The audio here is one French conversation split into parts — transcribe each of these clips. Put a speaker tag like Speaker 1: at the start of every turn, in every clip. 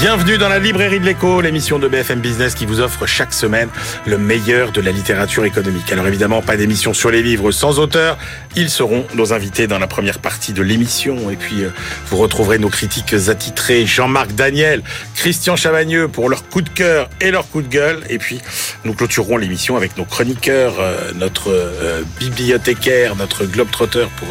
Speaker 1: Bienvenue dans la librairie de l'écho, l'émission de BFM Business qui vous offre chaque semaine le meilleur de la littérature économique. Alors évidemment, pas d'émission sur les livres sans auteur. Ils seront nos invités dans la première partie de l'émission. Et puis, euh, vous retrouverez nos critiques attitrés, Jean-Marc Daniel, Christian Chavagneux pour leur coup de cœur et leur coup de gueule. Et puis, nous clôturerons l'émission avec nos chroniqueurs, euh, notre euh, bibliothécaire, notre globe-trotteur pour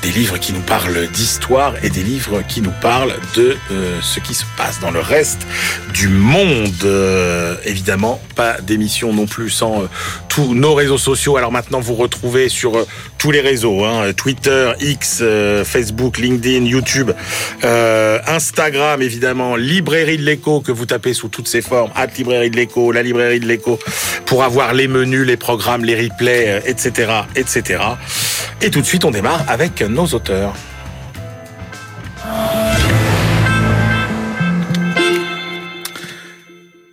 Speaker 1: des livres qui nous parlent d'histoire et des livres qui nous parlent de ce qui se passe dans le reste du monde. Euh, évidemment, pas d'émission non plus sans euh, tous nos réseaux sociaux. Alors maintenant, vous retrouvez sur euh, tous les réseaux, hein, Twitter, X, Facebook, LinkedIn, YouTube, Instagram, évidemment, Librairie de l'écho que vous tapez sous toutes ses formes, at Librairie de l'écho, la Librairie de l'écho, pour avoir les menus, les programmes, les replays, etc., etc. Et tout de suite, on démarre avec nos auteurs.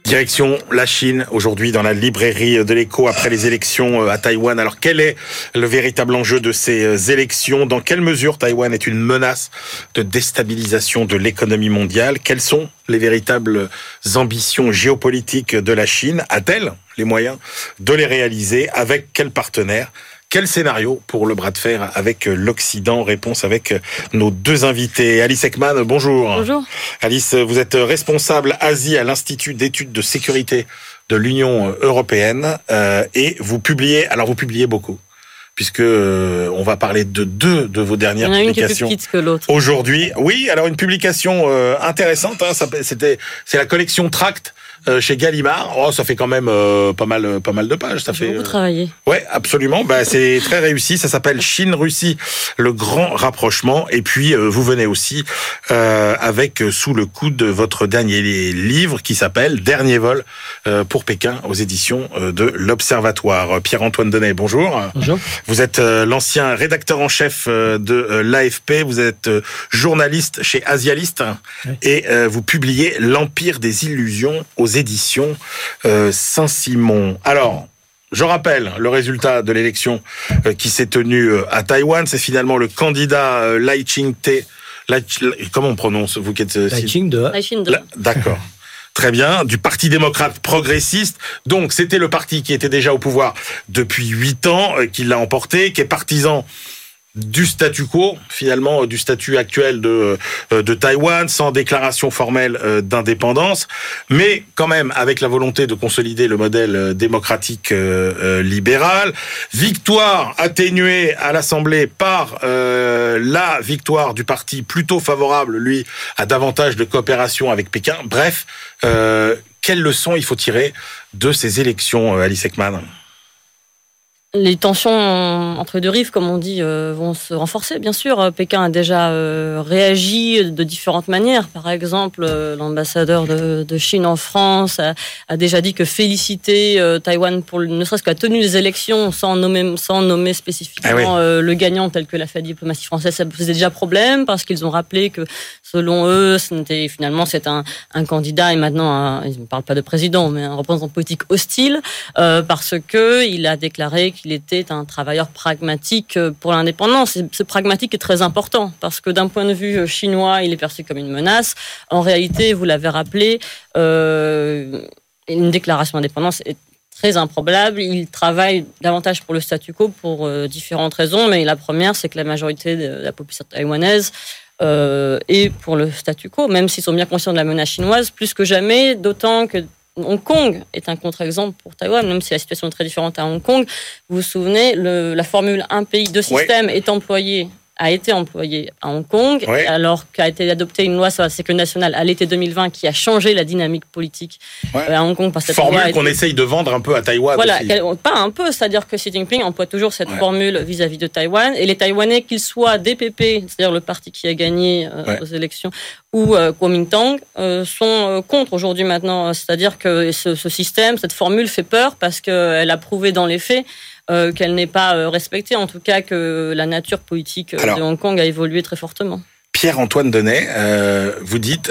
Speaker 1: Direction la Chine aujourd'hui dans la librairie de l'écho après les élections euh, à Taïwan. Alors quel est le véritable enjeu de ces euh, élections? Dans quelle mesure Taïwan est une menace de déstabilisation de l'économie mondiale? Quelles sont les véritables ambitions géopolitiques de la Chine? A-t-elle les moyens de les réaliser? Avec quels partenaires quel scénario pour le bras de fer avec l'Occident? Réponse avec nos deux invités. Alice Ekman, bonjour.
Speaker 2: Bonjour.
Speaker 1: Alice, vous êtes responsable Asie à l'Institut d'études de sécurité de l'Union européenne euh, et vous publiez, alors vous publiez beaucoup puisque euh, on va parler de deux de vos dernières publications. Aujourd'hui, oui. Alors une publication euh, intéressante. Hein, c'était c'est la collection Tract euh, chez Gallimard. Oh, ça fait quand même euh, pas mal, pas mal de pages. Ça fait
Speaker 2: beaucoup travaillé.
Speaker 1: Ouais, absolument. Bah, c'est très réussi. Ça s'appelle Chine-Russie, le grand rapprochement. Et puis vous venez aussi avec sous le coup de votre dernier livre qui s'appelle Dernier vol pour Pékin aux éditions de l'Observatoire. Pierre-Antoine Denet, bonjour.
Speaker 3: Bonjour.
Speaker 1: Vous êtes l'ancien rédacteur en chef de l'AFP. Vous êtes journaliste chez Asialiste et vous publiez L'Empire des illusions aux éditions euh, Saint-Simon. Alors, je rappelle le résultat de l'élection euh, qui s'est tenue euh, à Taïwan. C'est finalement le candidat Lai Ching-te. Comment on prononce vous qui êtes
Speaker 3: Lai Ching-de.
Speaker 1: D'accord. Très bien, du Parti démocrate progressiste. Donc, c'était le parti qui était déjà au pouvoir depuis huit ans, qui l'a emporté, qui est partisan du statu quo, finalement, du statut actuel de, euh, de Taïwan, sans déclaration formelle euh, d'indépendance, mais quand même avec la volonté de consolider le modèle euh, démocratique libéral. Victoire atténuée à l'Assemblée par la victoire du parti plutôt favorable, lui, à davantage de coopération avec Pékin. Bref, quelles leçons il faut tirer de ces élections, Alice Ekman?
Speaker 2: Les tensions entre deux rives, comme on dit, euh, vont se renforcer. Bien sûr, Pékin a déjà euh, réagi de différentes manières. Par exemple, euh, l'ambassadeur de, Chine en France a, déjà dit que féliciter Taïwan pour ne serait-ce que la tenue des élections, sans nommer, sans nommer spécifiquement ah le gagnant, tel que l'a fait la diplomatie française, ça posait déjà problème parce qu'ils ont rappelé que, selon eux, c'était finalement c'est un, un, candidat et maintenant ils ne parlent pas de président, mais un représentant politique hostile parce que il a déclaré qu'il était un travailleur pragmatique euh, pour l'indépendance. ce pragmatique est très important parce que d'un point de vue euh, chinois, il est perçu comme une menace. En réalité, vous l'avez rappelé, euh, une déclaration d'indépendance est très improbable. Il travaille davantage pour le statu quo pour différentes raisons, mais la première, c'est que la majorité de la population taïwanaise est pour le statu quo, même s'ils sont bien conscients de la menace chinoise, plus que jamais, d'autant que Hong Kong est un contre-exemple pour Taïwan, même si la situation est très différente à Hong Kong. Vous vous souvenez, la formule un pays, deux systèmes est employée a été employée à Hong Kong, alors qu'a été adoptée une loi sur la sécurité nationale à l'été 2020 qui a changé la dynamique politique euh, à Hong Kong.
Speaker 1: Par cette formule qu'on essaye de vendre un peu à Taïwan.
Speaker 2: Voilà, pas un peu, c'est-à-dire que Xi Jinping emploie toujours cette formule vis-à-vis de Taïwan, et les Taïwanais, qu'ils soient DPP, c'est-à-dire le parti qui a gagné euh, aux élections, ou euh, Kuomintang, euh, sont contre aujourd'hui maintenant. C'est-à-dire que ce, ce système, cette formule fait peur parce qu'elle a prouvé dans les faits euh, qu'elle n'est pas euh, respectée, en tout cas que la nature politique euh, de Hong Kong a évolué très fortement.
Speaker 1: Pierre-Antoine Denet, vous dites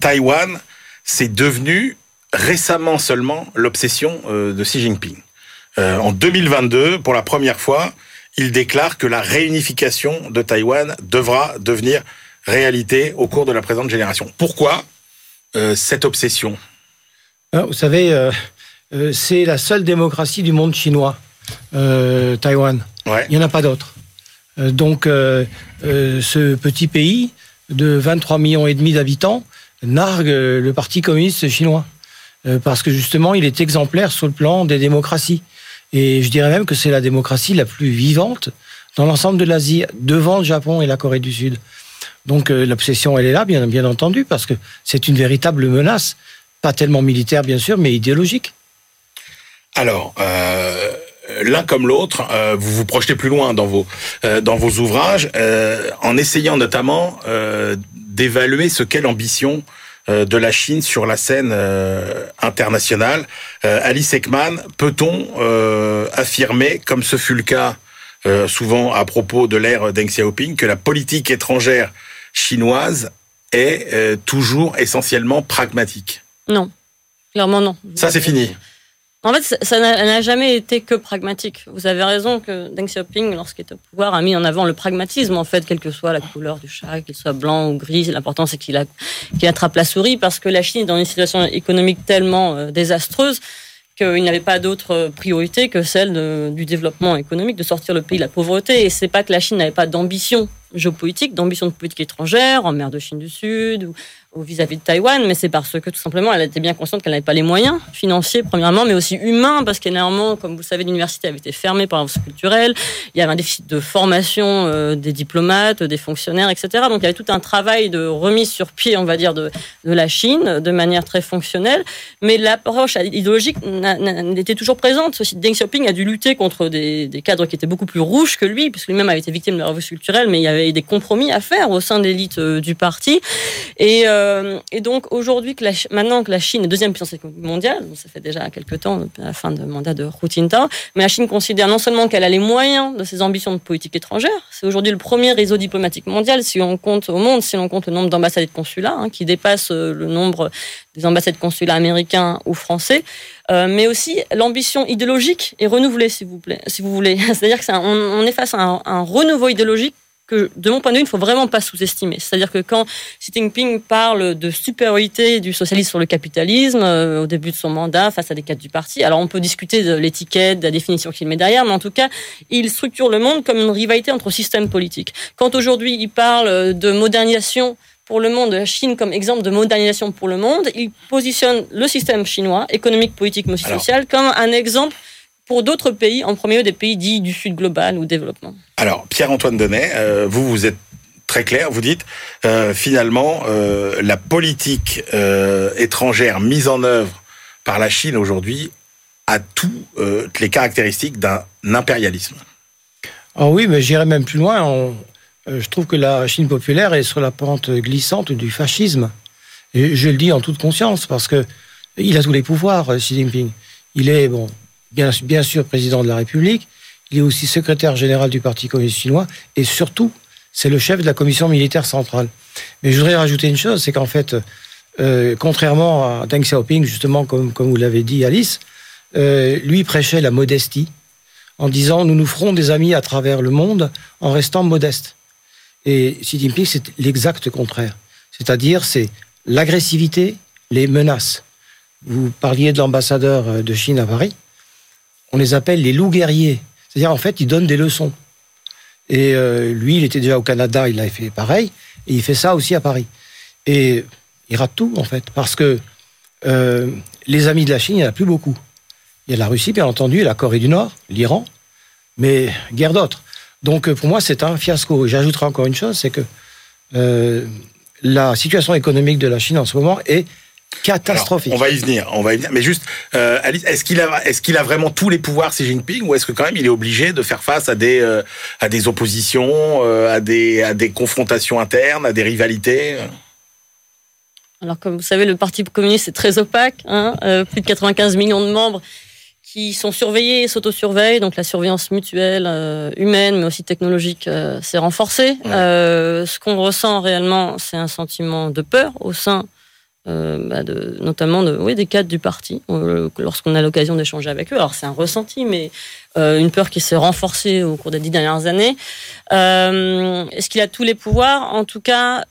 Speaker 1: Taïwan, c'est devenu récemment seulement l'obsession de Xi Jinping. en 2022, pour la première fois, il déclare que la réunification de Taïwan devra devenir réalité au cours de la présente génération. Pourquoi euh, cette obsession?
Speaker 3: Vous savez, euh, euh, c'est la seule démocratie du monde chinois, Taïwan. Il n'y en a pas d'autre. donc, ce petit pays de 23 millions et demi d'habitants nargue le Parti communiste chinois. parce que justement, il est exemplaire sur le plan des démocraties. Et je dirais même que c'est la démocratie la plus vivante dans l'ensemble de l'Asie, devant le Japon et la Corée du Sud. Donc euh, l'obsession, elle est là, bien, bien entendu, parce que c'est une véritable menace, pas tellement militaire, bien sûr, mais idéologique.
Speaker 1: Alors, euh, l'un comme l'autre, euh, vous vous projetez plus loin dans vos, dans vos ouvrages, en essayant notamment d'évaluer ce qu'est l'ambition de la Chine sur la scène internationale. Alice Ekman, peut-on affirmer, comme ce fut le cas souvent à propos de l'ère Deng Xiaoping, que la politique étrangère chinoise est euh, toujours essentiellement pragmatique?
Speaker 2: Non, clairement non.
Speaker 1: Ça, c'est fini.
Speaker 2: En fait, ça n'a jamais été que pragmatique. Vous avez raison que Deng Xiaoping, lorsqu'il est au pouvoir, a mis en avant le pragmatisme, en fait, quelle que soit la couleur du chat, qu'il soit blanc ou gris. L'important, c'est qu'il attrape la souris, parce que la Chine est dans une situation économique tellement euh, désastreuse qu'il n'avait pas d'autre priorité que celle du développement économique, de sortir le pays de la pauvreté. Et c'est pas que la Chine n'avait pas d'ambition géopolitique, d'ambition de politique étrangère en mer de Chine du Sud ou vis-à-vis de Taïwan, mais c'est parce que tout simplement elle était bien consciente qu'elle n'avait pas les moyens financiers premièrement, mais aussi humains parce qu'énormément, comme vous le savez, l'université avait été fermée par l'avance culturelle. Il y avait un déficit de formation euh, des diplomates, des fonctionnaires, etc. Donc il y avait tout un travail de remise sur pied, on va dire, de, de la Chine de manière très fonctionnelle, mais l'approche idéologique n'était toujours présente. Deng Xiaoping a dû lutter contre des, des cadres qui étaient beaucoup plus rouges que lui, puisque lui-même avait été victime de la révolution culturelle, mais il y avait des compromis à faire au sein de l'élite euh, du parti. Et, euh, et donc aujourd'hui, maintenant que la Chine est deuxième puissance économique mondiale, ça fait déjà quelques temps, depuis la fin du mandat de Hu Jintao, mais la Chine considère non seulement qu'elle a les moyens de ses ambitions de politique étrangère, c'est aujourd'hui le premier réseau diplomatique mondial si on compte au monde, si on compte le nombre d'ambassades et de consulats, hein, qui dépasse euh, le nombre des ambassades consulats américains ou français, euh, mais aussi l'ambition idéologique est renouvelée, s'il vous plaît, si vous voulez. C'est-à-dire que est face à un renouveau idéologique que, de mon point de vue, il ne faut vraiment pas sous-estimer. C'est-à-dire que quand Xi Jinping parle de supériorité du socialisme sur le capitalisme euh, au début de son mandat face à des cadres du parti, alors on peut discuter de l'étiquette, de la définition qu'il met derrière, mais en tout cas, il structure le monde comme une rivalité entre systèmes politiques. Quand aujourd'hui il parle de modernisation pour le monde, la Chine comme exemple de modernisation pour le monde, il positionne le système chinois, économique, politique, mais aussi social, comme un exemple pour d'autres pays, en premier lieu des pays dits du Sud global ou développement
Speaker 1: Alors, Pierre-Antoine Donnet, euh, vous, vous êtes très clair, vous dites euh, finalement euh, la politique étrangère mise en œuvre par la Chine aujourd'hui a toutes les caractéristiques d'un impérialisme.
Speaker 3: Ah oui, mais j'irais même plus loin. je trouve que la Chine populaire est sur la pente glissante du fascisme. Et je le dis en toute conscience parce que il a tous les pouvoirs, Xi Jinping. Il est bon, bien, sûr président de la République, il est aussi secrétaire général du Parti communiste chinois, et surtout, c'est le chef de la commission militaire centrale. Mais je voudrais rajouter une chose, c'est qu'en fait, euh, contrairement à Deng Xiaoping, justement, comme, comme vous l'avez dit, Alice, euh, lui prêchait la modestie en disant nous nous ferons des amis à travers le monde en restant modestes. Et Xi Jinping, c'est l'exact contraire. C'est-à-dire, c'est l'agressivité, les menaces. Vous parliez de l'ambassadeur de Chine à Paris on les appelle les loups guerriers. C'est-à-dire, en fait, ils donnent des leçons. Et euh, lui, il était déjà au Canada, il a fait pareil, et il fait ça aussi à Paris. Et il rate tout, en fait, parce que euh, les amis de la Chine, il n'y en a plus beaucoup. Il y a la Russie, bien entendu, la Corée du Nord, l'Iran, mais guère d'autres. Donc, pour moi, c'est un fiasco. J'ajouterai encore une chose, c'est que euh, la situation économique de la Chine en ce moment est catastrophique.
Speaker 1: on va y venir, on va y venir. Mais juste, euh, Alice, est-ce qu'il a, est-ce qu'il a vraiment tous les pouvoirs Xi Jinping, ou est-ce que quand même il est obligé de faire face à des, euh, à des oppositions, euh, à des, à des confrontations internes, à des rivalités?
Speaker 2: Alors, comme vous savez, le Parti communiste est très opaque, hein, plus de 95 millions de membres qui sont surveillés et s'autosurveillent, donc la surveillance mutuelle, humaine, mais aussi technologique, s'est renforcée. ce qu'on ressent réellement, c'est un sentiment de peur au sein euh, bah de, notamment de, oui, des cadres du parti, euh, lorsqu'on a l'occasion d'échanger avec eux. Alors c'est un ressenti, mais une peur qui s'est renforcée au cours des dix dernières années. Est-ce qu'il a tous les pouvoirs? En tout cas,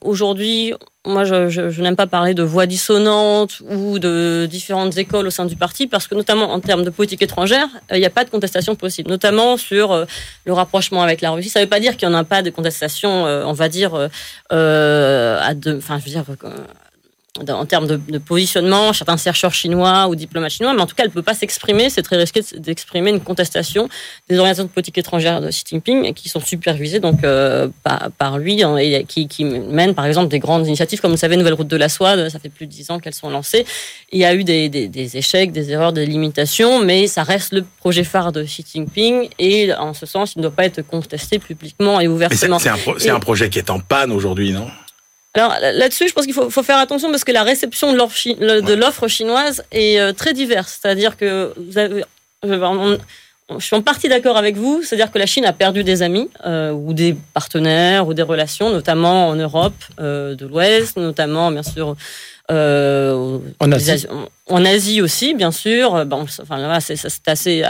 Speaker 2: aujourd'hui, moi, je, je, je n'aime pas parler de voix dissonantes ou de différentes écoles au sein du parti, parce que notamment en termes de politique étrangère, il n'y a pas de contestation possible, notamment sur le rapprochement avec la Russie. Ça ne veut pas dire qu'il n'y en a pas de contestation, on va dire, euh, à de, enfin, je veux dire, en termes de, de, positionnement, certains chercheurs chinois ou diplomates chinois, mais en tout cas, elle ne peut pas s'exprimer. C'est très risqué d'exprimer une contestation des orientations de politique étrangère de Xi Jinping qui sont supervisées donc euh, par, par, lui hein, et qui, qui mènent par exemple des grandes initiatives comme vous savez, Nouvelle Route de la Soie. Ça fait plus de dix ans qu'elles sont lancées. Il y a eu des, des, des, échecs, des erreurs, des limitations, mais ça reste le projet phare de Xi Jinping et en ce sens, il ne doit pas être contesté publiquement et ouvertement.
Speaker 1: C'est un, pro un projet qui est en panne aujourd'hui, non?
Speaker 2: Alors là-dessus, je pense qu'il faut, faut, faire attention parce que la réception de l'offre chinoise est euh, très diverse. C'est-à-dire que vous avez, je suis en partie d'accord avec vous, c'est-à-dire que la Chine a perdu des amis euh, ou des partenaires ou des relations, notamment en Europe euh, de l'Ouest, notamment bien sûr
Speaker 3: euh, en Asie
Speaker 2: en Asie aussi, bien sûr. Bon, enfin, là, c'est assez,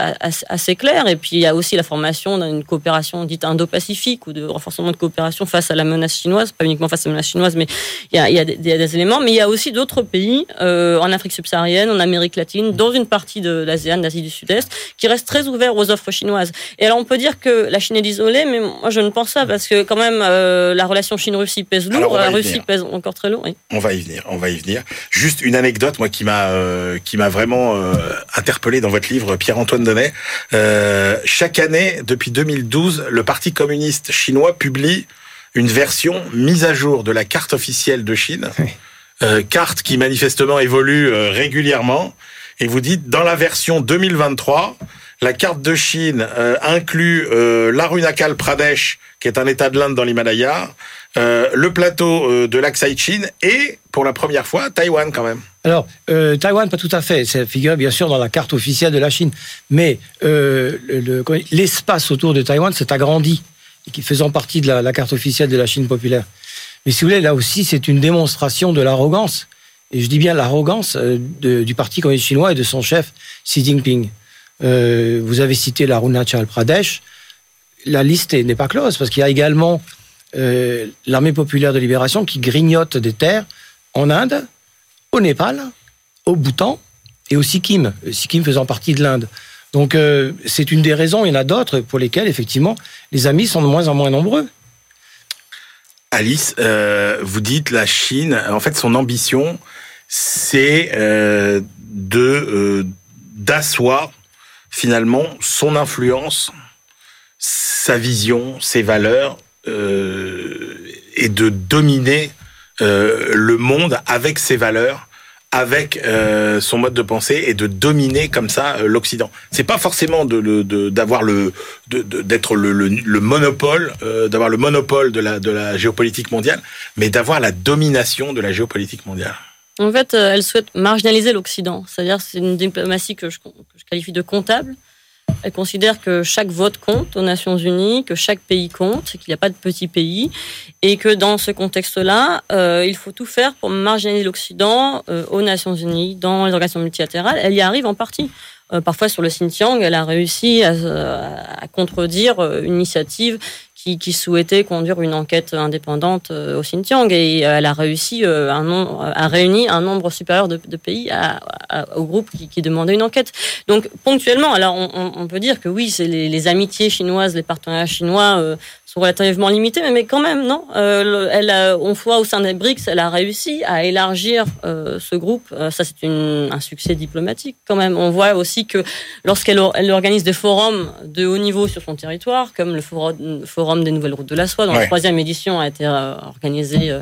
Speaker 2: assez, clair. Et puis, il y a aussi la formation d'une coopération dite indo-pacifique ou de renforcement de coopération face à la menace chinoise. Pas uniquement face à la menace chinoise, mais il y a, il y a, des, des, éléments. Mais il y a aussi d'autres pays, euh, en Afrique subsaharienne, en Amérique latine, dans une partie de l'ASEAN, d'Asie du Sud-Est, qui restent très ouverts aux offres chinoises. Et alors, on peut dire que la Chine est isolée, mais moi, je ne pense pas, parce que quand même, euh, la relation Chine-Russie pèse lourd. La Russie pèse encore très lourd. Oui.
Speaker 1: On va y venir, on va y venir. Juste une anecdote, moi, qui m'a... Euh euh, qui m'a vraiment euh, interpellé dans votre livre, Pierre-Antoine Donnet. Euh, chaque année, depuis 2012, le Parti communiste chinois publie une version mise à jour de la carte officielle de Chine, carte qui manifestement évolue régulièrement. Et vous dites, dans la version 2023, la carte de Chine inclut l'Arunachal Pradesh, qui est un état de l'Inde dans l'Himalaya, le plateau de l'Aksai-Chin et, pour la première fois, Taïwan quand même.
Speaker 3: Alors, euh, Taïwan, pas tout à fait. Ça figure bien sûr dans la carte officielle de la Chine. Mais euh, l'espace autour de Taïwan s'est agrandi, faisant partie de la, carte officielle de la Chine populaire. Mais si vous voulez, là aussi, c'est une démonstration de l'arrogance. Et je dis bien l'arrogance euh, du Parti communiste chinois et de son chef Xi Jinping. Vous avez cité l'Arunachal Pradesh. La liste n'est pas close, parce qu'il y a également l'armée populaire de libération qui grignote des terres en Inde, au Népal, au Bhoutan et au Sikkim, Sikkim faisant partie de l'Inde. Donc euh, c'est une des raisons, il y en a d'autres pour lesquelles effectivement les amis sont de moins en moins nombreux.
Speaker 1: Alice, euh, vous dites la Chine, en fait son ambition c'est euh, de d'asseoir finalement son influence, sa vision, ses valeurs et de dominer le monde avec ses valeurs avec euh, son mode de pensée et de dominer comme ça euh, l'Occident. C'est pas forcément d'avoir le d'être le, le, le, monopole, euh, d'avoir le monopole de la géopolitique mondiale, mais d'avoir la domination de la géopolitique mondiale.
Speaker 2: En fait, elle souhaite marginaliser l'Occident. C'est-à-dire, c'est une diplomatie que je qualifie de comptable. Elle considère que chaque vote compte aux Nations Unies, que chaque pays compte, qu'il n'y a pas de petits pays, et que dans ce contexte-là, euh, il faut tout faire pour marginaliser l'Occident euh, aux Nations Unies, dans les organisations multilatérales. Elle y arrive en partie. Euh, parfois sur le Xinjiang, elle a réussi à, à contredire une initiative qui, souhaitait conduire une enquête indépendante au Xinjiang et elle a réussi un nombre, à réunir un nombre supérieur de, pays au groupe qui, demandait une enquête. Donc ponctuellement, alors on, peut dire que oui, c'est les, amitiés chinoises, les partenariats chinois euh, sont relativement limités, mais, quand même, non? Euh, elle a, on voit au sein des BRICS, elle a réussi à élargir euh, ce groupe. Euh, ça, c'est un succès diplomatique quand même. On voit aussi que lorsqu'elle elle organise des forums de haut niveau sur son territoire, comme le forum, forum des nouvelles routes de la soie, dont la troisième édition a été euh, organisée. Euh,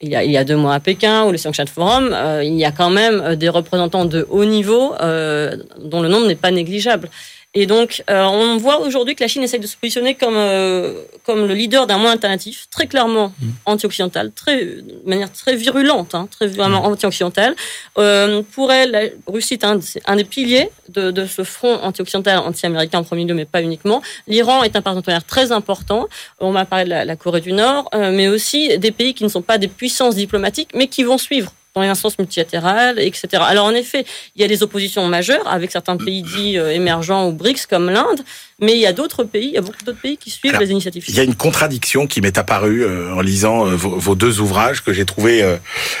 Speaker 2: il y, a, il y, a, deux mois à Pékin ou le Xiangshan Forum, euh, il y a quand même des représentants de haut niveau euh, dont le nombre n'est pas négligeable. Et donc, euh, on voit aujourd'hui que la Chine essaye de se positionner comme, euh, comme le leader d'un monde alternatif, très clairement mmh. anti-occidental, très, de manière très virulente, hein, très vraiment mmh. anti-occidental. Euh, pour elle, la Russie est un, un des piliers de, de ce front anti-occidental, anti-américain en premier lieu, mais pas uniquement. L'Iran est un partenaire très important. On m'a parlé de la, la Corée du Nord, euh, mais aussi des pays qui ne sont pas des puissances diplomatiques, mais qui vont suivre dans les instances multilatérales, etc. Alors en effet, il y a des oppositions majeures avec certains pays dits euh, émergents ou BRICS comme l'Inde, mais il y a d'autres pays, il y a beaucoup d'autres pays qui suivent les initiatives.
Speaker 1: Il y a une contradiction qui m'est apparue euh, en lisant euh, vos, deux ouvrages que j'ai trouvé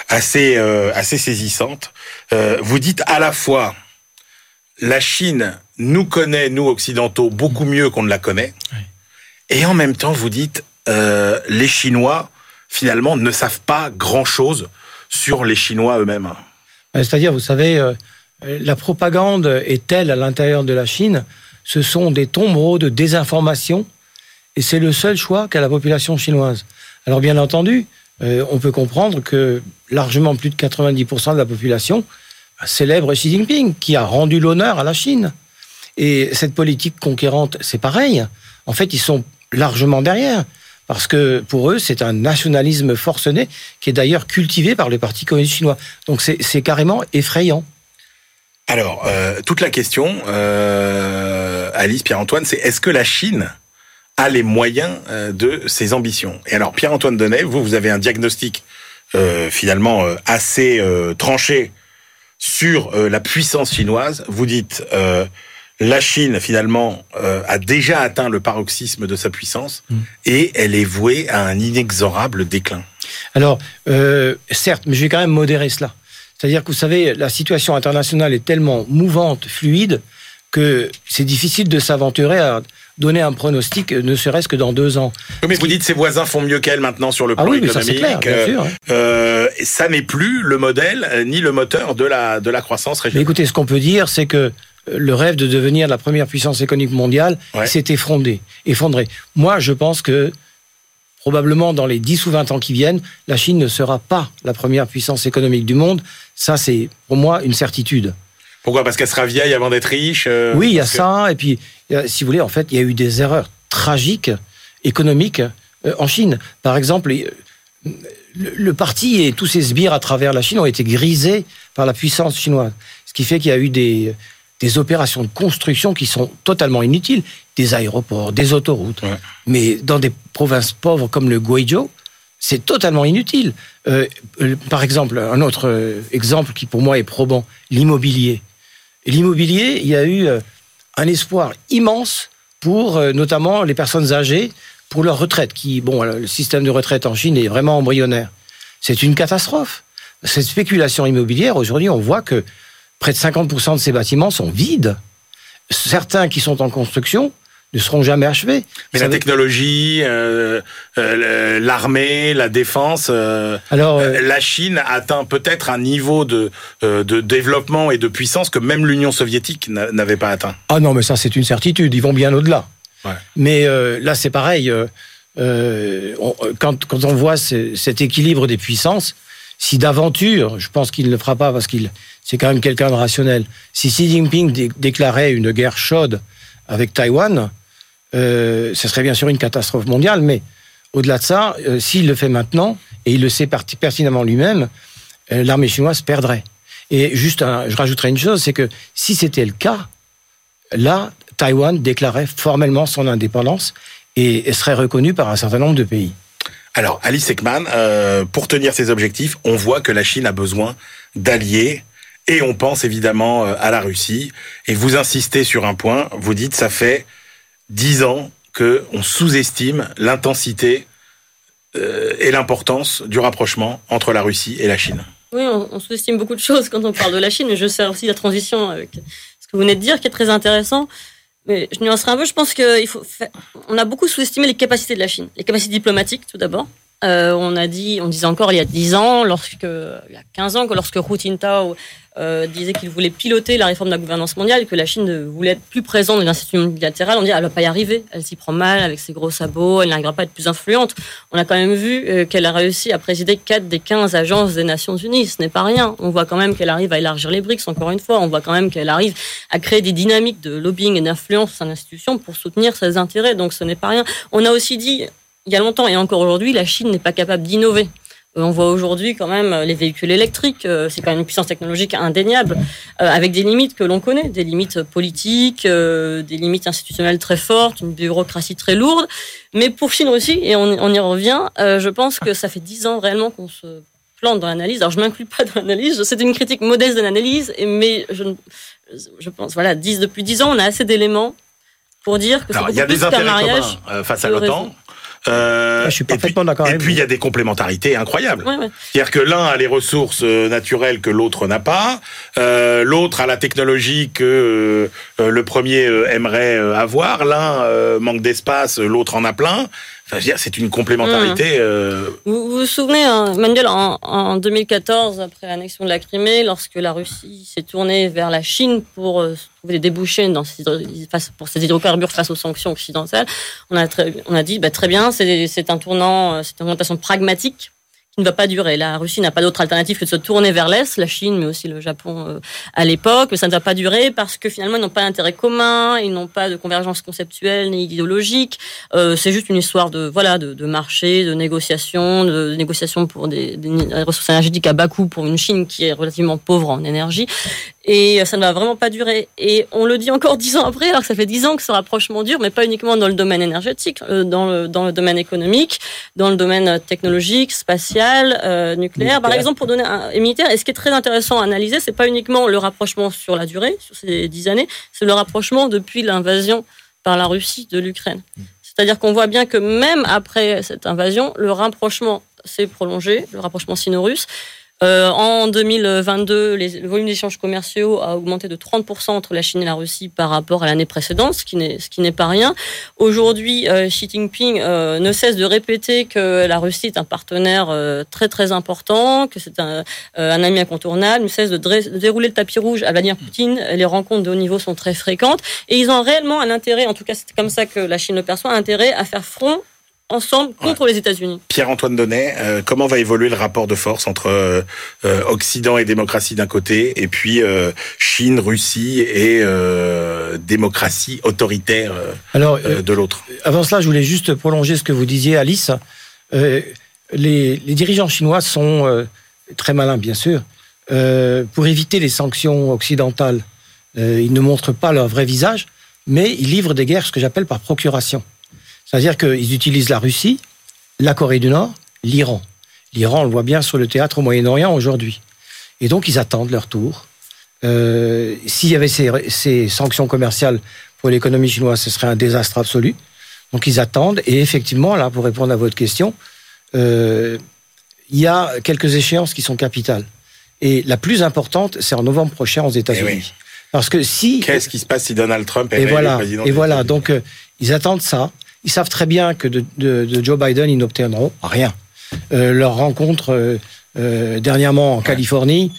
Speaker 1: assez assez saisissantes. vous dites à la fois la Chine nous connaît, nous occidentaux, beaucoup mieux qu'on ne la connaît, et en même temps vous dites les Chinois finalement ne savent pas grand chose sur les Chinois eux-mêmes.
Speaker 3: Euh, c'est-à-dire, vous savez, euh, la propagande est telle à l'intérieur de la Chine, ce sont des tombereaux de désinformation, et c'est le seul choix qu'a la population chinoise. Alors bien entendu, euh, on peut comprendre que largement plus de 90% de la population célèbre Xi Jinping, qui a rendu l'honneur à la Chine. Et cette politique conquérante, c'est pareil. En fait, ils sont largement derrière parce que pour eux, c'est un nationalisme forcené qui est d'ailleurs cultivé par le Parti communiste chinois. Donc c'est carrément effrayant.
Speaker 1: Alors, euh, toute la question, euh, Alice, Pierre-Antoine, c'est est-ce que la Chine a les moyens euh, de ses ambitions? Et alors, Pierre-Antoine Denet, vous, vous avez un diagnostic finalement assez tranché sur la puissance chinoise. Vous dites la Chine, finalement, euh, a déjà atteint le paroxysme de sa puissance mm. et elle est vouée à un inexorable déclin.
Speaker 3: Alors, euh, certes, mais je vais quand même modérer cela. C'est-à-dire que vous savez, la situation internationale est tellement mouvante, fluide, que c'est difficile de s'aventurer à donner un pronostic, ne serait-ce que dans deux ans.
Speaker 1: mais vous dites ses voisins font mieux qu'elle maintenant sur le
Speaker 3: ah
Speaker 1: plan
Speaker 3: oui,
Speaker 1: économique.
Speaker 3: ça, clair, bien sûr,
Speaker 1: euh, ça n'est plus le modèle ni le moteur de la de la croissance régionale.
Speaker 3: Mais écoutez, ce qu'on peut dire, c'est que le rêve de devenir la première puissance économique mondiale s'est effondré, effondré. Moi, je pense que probablement dans les 10 ou 20 ans qui viennent, la Chine ne sera pas la première puissance économique du monde. Ça, c'est pour moi une certitude.
Speaker 1: Pourquoi? Parce qu'elle sera vieille avant d'être riche euh,
Speaker 3: Oui, il y a ça. Et puis, si vous voulez, en fait, il y a eu des erreurs tragiques économiques euh, en Chine. Par exemple, le, parti et tous ses sbires à travers la Chine ont été grisés par la puissance chinoise. Ce qui fait qu'il y a eu des, des opérations de construction qui sont totalement inutiles, des aéroports, des autoroutes. Mais dans des provinces pauvres comme le Guizhou, c'est totalement inutile. Euh, euh, par exemple, un autre euh, exemple qui pour moi est probant, l'immobilier. L'immobilier, il y a eu un espoir immense pour notamment les personnes âgées pour leur retraite, qui, bon, le système de retraite en Chine est vraiment embryonnaire. C'est une catastrophe. Cette spéculation immobilière, aujourd'hui, on voit que près de 50% de ces bâtiments sont vides. Certains qui sont en construction ne seront jamais achevés.
Speaker 1: Mais la technologie, euh, euh, l'armée, la défense, euh, Alors, la Chine atteint peut-être un niveau de, de développement et de puissance que même l'Union soviétique n'avait pas atteint.
Speaker 3: Ah non, mais ça c'est une certitude, ils vont bien au-delà. Mais là c'est pareil, quand, quand on voit cet équilibre des puissances, si d'aventure, je pense qu'il ne le fera pas parce qu'il c'est quand même quelqu'un de rationnel, si Xi Jinping déclarait une guerre chaude avec Taïwan, euh, ce serait bien sûr une catastrophe mondiale, mais au-delà de ça, euh, s'il le fait maintenant, et il le sait pertinemment lui-même, euh, l'armée chinoise perdrait. Et juste, je rajouterai une chose, c'est que si c'était le cas, là, Taïwan déclarait formellement son indépendance et serait reconnu par un certain nombre de pays.
Speaker 1: Alors, Alice Ekman, pour tenir ses objectifs, on voit que la Chine a besoin d'alliés. Et on pense évidemment euh, à la Russie. Et vous insistez sur un point. Vous dites, ça fait dix ans que on sous-estime l'intensité euh, et l'importance du rapprochement entre la Russie et la Chine.
Speaker 2: Oui, on, sous-estime beaucoup de choses quand on parle de la Chine, je sais aussi la transition avec ce que vous venez de dire, qui est très intéressant. Mais je nuancerai un peu. Je pense qu'il a beaucoup sous-estimé les capacités de la Chine, les capacités diplomatiques tout d'abord. Euh, on a dit, on disait encore il y a 10 ans, il y a 15 ans, que lorsque Hu Jintao euh, disait qu'il voulait piloter la réforme de la gouvernance mondiale, que la Chine voulait être plus présente dans les institutions multilatérales, on dit elle va pas y arriver, elle s'y prend mal avec ses gros sabots, elle n'arrivera pas à être plus influente. On a quand même vu euh, qu'elle a réussi à présider 4 des 15 agences des Nations Unies, ce n'est pas rien. On voit quand même qu'elle arrive à élargir les BRICS, encore une fois, on voit quand même qu'elle arrive à créer des dynamiques de lobbying et d'influence en institution pour soutenir ses intérêts, donc ce n'est pas rien. On a aussi dit il y a longtemps et encore aujourd'hui, la Chine n'est pas capable d'innover. Euh, on voit aujourd'hui quand même les véhicules électriques, euh, c'est quand même une puissance technologique indéniable, euh, avec des limites que l'on connaît, des limites politiques, des limites institutionnelles très fortes, une bureaucratie très lourde. Mais pour Chine aussi, et on, y revient, je pense que ça fait dix ans réellement qu'on se plante dans l'analyse. Alors je m'inclus pas dans l'analyse, c'est une critique modeste de l'analyse, mais je, je pense, voilà, 10, depuis 10 ans, on a assez d'éléments pour dire que c'est
Speaker 1: il y a des intérêts communs euh, face à l'OTAN.
Speaker 3: Euh, je suis parfaitement d'accord.
Speaker 1: Et puis il y a des complémentarités incroyables. C'est-à-dire que l'un a les ressources euh, naturelles que l'autre n'a pas, euh, l'autre a la technologie que euh, le premier aimerait avoir, l'un manque d'espace, l'autre en a plein c'est une complémentarité. Mmh. Euh...
Speaker 2: Vous, vous, souvenez, hein, Manuel, en, en, 2014, après l'annexion de la Crimée, lorsque la Russie s'est tournée vers la Chine pour euh, trouver des débouchés dans face, pour ces hydrocarbures face aux sanctions occidentales, on a, très, on a dit bah, très bien, c'est un tournant, euh, c'est une orientation pragmatique ne va pas durer. La Russie n'a pas d'autre alternative que de se tourner vers l'Est, la Chine, mais aussi le Japon euh, à l'époque. Mais ça ne va pas durer parce que finalement, ils n'ont pas d'intérêt commun, ils n'ont pas de convergence conceptuelle ni idéologique. Euh, c'est juste une histoire de voilà de, de marché, de négociation, de, négociation pour des, des, ressources énergétiques à bas coût pour une Chine qui est relativement pauvre en énergie et ça ne va vraiment pas durer. Et on le dit encore dix ans après, alors que ça fait dix ans que ce rapprochement dure, mais pas uniquement dans le domaine énergétique, euh, dans le, dans le domaine économique, dans le domaine technologique, spatial, euh, nucléaire. Par exemple, pour donner un et militaire. Et ce qui est très intéressant à analyser, c'est pas uniquement le rapprochement sur la durée, sur ces dix années, c'est le rapprochement depuis l'invasion par la Russie de l'Ukraine. C'est-à-dire qu'on voit bien que même après cette invasion, le rapprochement s'est prolongé, le rapprochement sino-russe. Euh, en 2022, les, le volume d'échanges commerciaux a augmenté de 30% entre la Chine et la Russie par rapport à l'année précédente, ce qui n'est pas rien. Aujourd'hui, euh, Xi Jinping euh, ne cesse de répéter que la Russie est un partenaire très très important, que c'est un, un, ami incontournable, ne cesse de, de, dérouler le tapis rouge à Vladimir Poutine. Les rencontres de haut niveau sont très fréquentes et ils ont réellement un intérêt, en tout cas c'est comme ça que la Chine le perçoit, un intérêt à faire front ensemble contre les États-Unis.
Speaker 1: Pierre-Antoine Donnet, euh, comment va évoluer le rapport de force entre euh, euh, Occident et démocratie d'un côté, et puis Chine, Russie et démocratie autoritaire Alors, de l'autre?
Speaker 3: Avant cela, je voulais juste prolonger ce que vous disiez, Alice. Les, les, dirigeants chinois sont très malins, bien sûr. pour éviter les sanctions occidentales, ils ne montrent pas leur vrai visage, mais ils livrent des guerres, ce que j'appelle par procuration. C'est-à-dire qu'ils utilisent la Russie, la Corée du Nord, l'Iran. L'Iran, on le voit bien sur le théâtre au Moyen-Orient aujourd'hui. Et donc, ils attendent leur tour. Euh, S'il y avait ces, ces, sanctions commerciales pour l'économie chinoise, ce serait un désastre absolu. Donc, ils attendent. Et effectivement, là, pour répondre à votre question, euh, il y a quelques échéances qui sont capitales. Et la plus importante, c'est en novembre prochain aux États-Unis.
Speaker 1: Eh Parce que si qu'est-ce qui se passe si Donald Trump est
Speaker 3: et voilà,
Speaker 1: président
Speaker 3: Et voilà, donc euh, ils attendent ça. Ils savent très bien que de, Joe Biden, ils n'obtiendront rien. Euh, leur rencontre euh, euh dernièrement en Californie,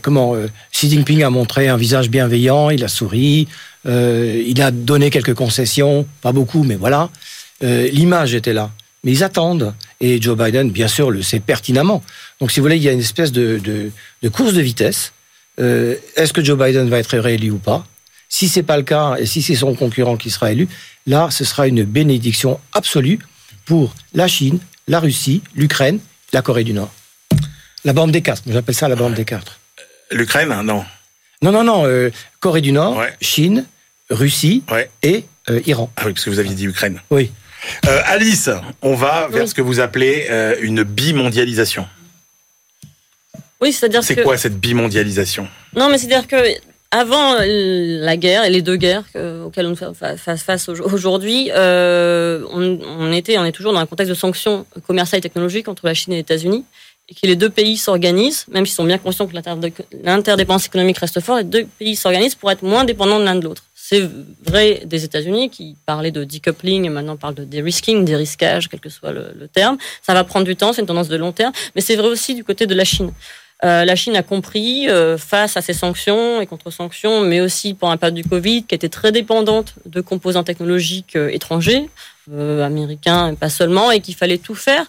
Speaker 3: comment Xi Jinping a montré un visage bienveillant, il a souri, il a donné quelques concessions, pas beaucoup, mais voilà. L'image était là. Mais ils attendent. Et Joe Biden, bien sûr, le sait pertinemment. Donc, si vous voulez, il y a une espèce de course de vitesse. Est-ce que Joe Biden va être réélu ou pas? Si c'est pas le cas, et si c'est son concurrent qui sera élu, Là, ce sera une bénédiction absolue pour la Chine, la Russie, l'Ukraine, la Corée du Nord. La bande des quatre, j'appelle ça la bande des quatre.
Speaker 1: Euh, L'Ukraine, non.
Speaker 3: Non, non, non. Euh, Corée du Nord, Chine, Russie et euh, Iran.
Speaker 1: Ah oui, parce que vous aviez dit Ukraine.
Speaker 3: Oui.
Speaker 1: Alice, on va vers ce que vous appelez une bimondialisation.
Speaker 2: Oui, c'est-à-dire
Speaker 1: que... C'est quoi cette bimondialisation?
Speaker 2: Non, mais c'est-à-dire que avant la guerre et les deux guerres auxquelles on fait face aujourd'hui, euh, on, était, on est toujours dans un contexte de sanctions commerciales et technologiques entre la Chine et les États-Unis, et que les deux pays s'organisent, même s'ils sont bien conscients que l'interdépendance économique reste forte, les deux pays s'organisent pour être moins dépendants l'un de l'autre. C'est vrai des États-Unis qui parlaient de decoupling et maintenant parlent de dérisking, dérisquage, quel que soit le terme. Ça va prendre du temps, c'est une tendance de long terme, mais c'est vrai aussi du côté de la Chine. Euh, la Chine a compris, euh, face à ces sanctions et contre-sanctions, mais aussi pendant la période du Covid, qui était très dépendante de composants technologiques euh, étrangers, américains et pas seulement, et qu'il fallait tout faire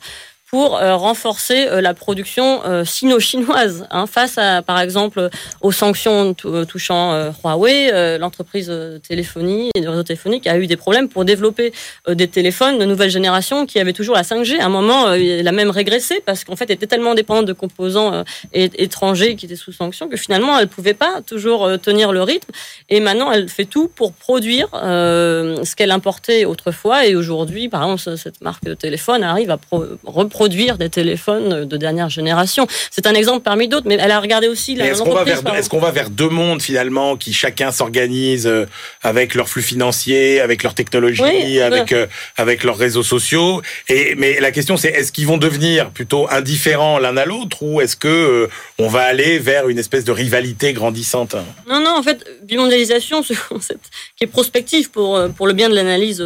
Speaker 2: pour euh, renforcer euh, la production euh, sino-chinoise hein, face à, par exemple, aux sanctions touchant Huawei, l'entreprise téléphonie et de réseau téléphonique a eu des problèmes pour développer des téléphones de nouvelle génération qui avaient toujours la 5G. À un moment, elle a même régressé parce qu'en fait, était tellement dépendante de composants étrangers qui étaient sous sanctions que finalement, elle pouvait pas toujours tenir le rythme. Et maintenant, elle fait tout pour produire ce qu'elle importait autrefois. Et aujourd'hui, par exemple, cette marque de téléphone arrive à reproduire produire des téléphones de dernière génération. C'est un exemple parmi d'autres, mais elle a regardé aussi la
Speaker 1: Est-ce qu'on va, vers, est qu'on va vers deux mondes finalement qui chacun s'organise euh, avec leurs flux financiers, avec leur technologie, avec euh, avec leurs réseaux sociaux? Et mais la question c'est est-ce qu'ils vont devenir plutôt indifférents l'un à l'autre ou est-ce que euh, on va aller vers une espèce de rivalité grandissante?
Speaker 2: Non non en fait bimondialisation ce concept qui est prospectif pour pour le bien de l'analyse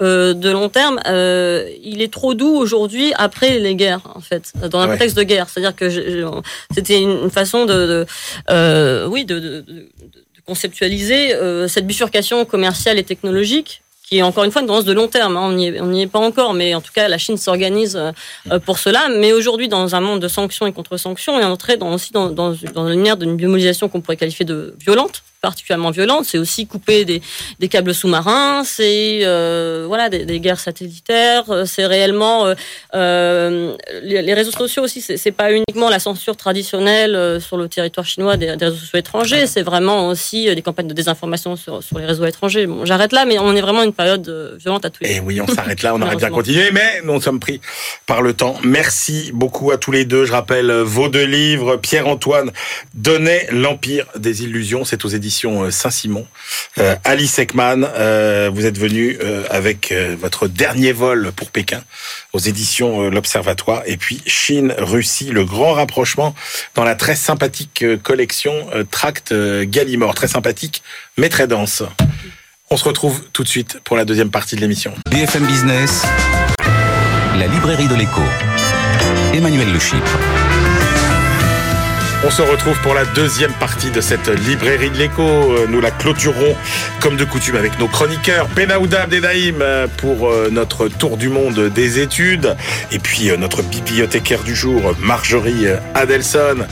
Speaker 2: de long terme, il est trop doux aujourd'hui après les guerres en fait dans un contexte de guerre. C'est-à-dire que c'était une façon de, euh, oui, de, conceptualiser euh, cette bifurcation commerciale et technologique qui est encore une fois une tendance de long terme. Hein. On n'y est, pas encore, mais en tout cas, la Chine s'organise euh, pour cela. Mais aujourd'hui, dans un monde de sanctions et contre-sanctions, et entrer dans, aussi dans, dans, dans la lumière d'une biomobilisation qu'on pourrait qualifier de violente, particulièrement violente. C'est aussi couper des, des câbles sous-marins, c'est euh, voilà des, des, guerres satellitaires, euh, c'est réellement euh, euh, les, réseaux sociaux aussi. C'est pas uniquement la censure traditionnelle euh, sur le territoire chinois des, des réseaux sociaux étrangers, c'est vraiment aussi des campagnes de désinformation sur, sur les réseaux étrangers. Bon, j'arrête là, mais on est vraiment une période violente à tous les.
Speaker 1: Et eh oui, on s'arrête là, on aurait bien continué, mais nous sommes pris par le temps. Merci beaucoup à tous les deux. Je rappelle vos deux livres, Pierre-Antoine Donnet, l'Empire des illusions, c'est aux éditions euh, Saint-Simon. Euh, Alice Ekman, euh, vous êtes venu avec votre dernier vol pour Pékin aux éditions L'Observatoire. Et puis Chine-Russie, le grand rapprochement dans la très sympathique collection Tract Gallimore. Très sympathique, mais très dense. On se retrouve tout de suite pour la deuxième partie de l'émission.
Speaker 4: BFM Business, la librairie de l'écho. Emmanuel Le
Speaker 1: on se retrouve pour la deuxième partie de cette librairie de l'écho. Euh, nous la clôturerons comme de coutume avec nos chroniqueurs Benaouda Abdedaïm euh, pour euh, notre tour du monde des études et puis notre bibliothécaire du jour Marjorie Adelson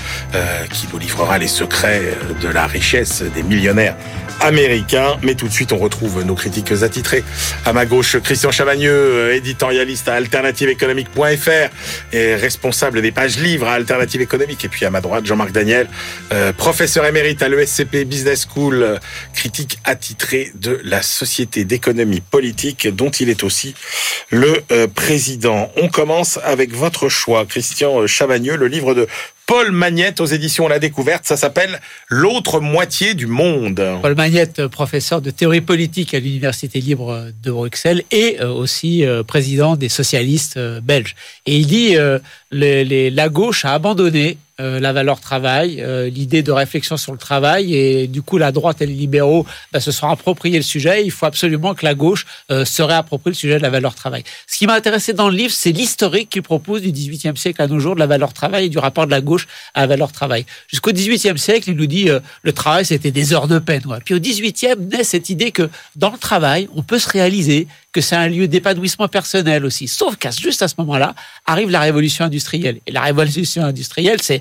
Speaker 1: qui nous livrera les secrets de la richesse des millionnaires américain. Mais tout de suite, on retrouve nos critiques attitrés. À ma gauche, Christian Chavagneux, éditorialiste à alternativeéconomique.fr et responsable des pages livres à Alternative Économique. Et puis à ma droite, Jean-Marc Daniel, euh, professeur émérite à l'ESCP Business School, euh, critique attitré de la Société d'économie politique, dont il est aussi le président. On commence avec votre choix, Christian Chavagneux, le livre de Paul Magnette aux éditions La Découverte. Ça s'appelle L'autre moitié du monde.
Speaker 5: Paul Magnette, professeur de théorie politique à l'Université libre de Bruxelles et euh, aussi euh, président des socialistes euh, belges. Et il dit la gauche a abandonné euh, la valeur travail, euh, l'idée de réflexion sur le travail, et du coup la droite et les libéraux bah, se sont appropriés le sujet. Il faut absolument que la gauche euh, se réapproprie le sujet de la valeur travail. Ce qui m'a intéressé dans le livre, c'est l'historique qu'il propose du XVIIIe siècle à nos jours de la valeur travail et du rapport de la gauche à la valeur travail. Jusqu'au XVIIIe siècle, il nous dit le travail c'était des heures de peine. Puis au XVIIIe naît cette idée que dans le travail, on peut se réaliser, que c'est un lieu d'épanouissement personnel aussi. Sauf qu'à juste à ce moment-là arrive la révolution industrielle. Et la révolution industrielle, c'est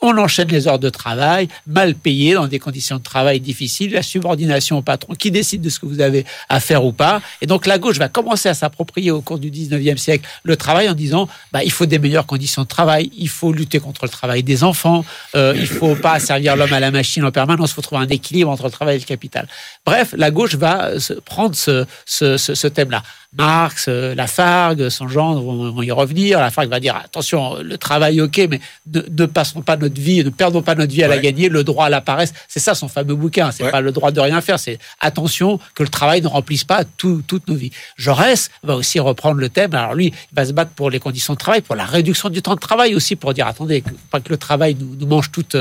Speaker 5: on enchaîne les heures de travail, mal payées, dans des conditions de travail difficiles, la subordination au patron qui décide de ce que vous avez à faire ou pas. Et donc la gauche va commencer à s'approprier au cours du 19e siècle le travail en disant bah, il faut des meilleures conditions de travail, il faut lutter contre le travail des enfants, euh, il faut pas servir l'homme à la machine en permanence, il faut trouver un équilibre entre le travail et le capital. Bref, la gauche va prendre ce, thème-là. Marx, euh, Lafargue, son genre vont, y revenir. Lafargue va dire attention, le travail, ok, mais ne, passons pas notre vie, ne perdons pas notre vie à la gagner. Le droit à la paresse, c'est ça son fameux bouquin. C'est pas le droit de rien faire. C'est attention que le travail ne remplisse pas toutes nos vies. Jaurès va aussi reprendre le thème. Alors lui, il va se battre pour les conditions de travail, pour la réduction du temps de travail aussi, pour dire attendez, pas que le travail nous, mange toute,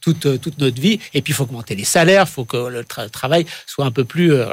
Speaker 5: toute, toute, notre vie. Et puis il faut augmenter les salaires, il faut que le travail soit un peu plus. Euh,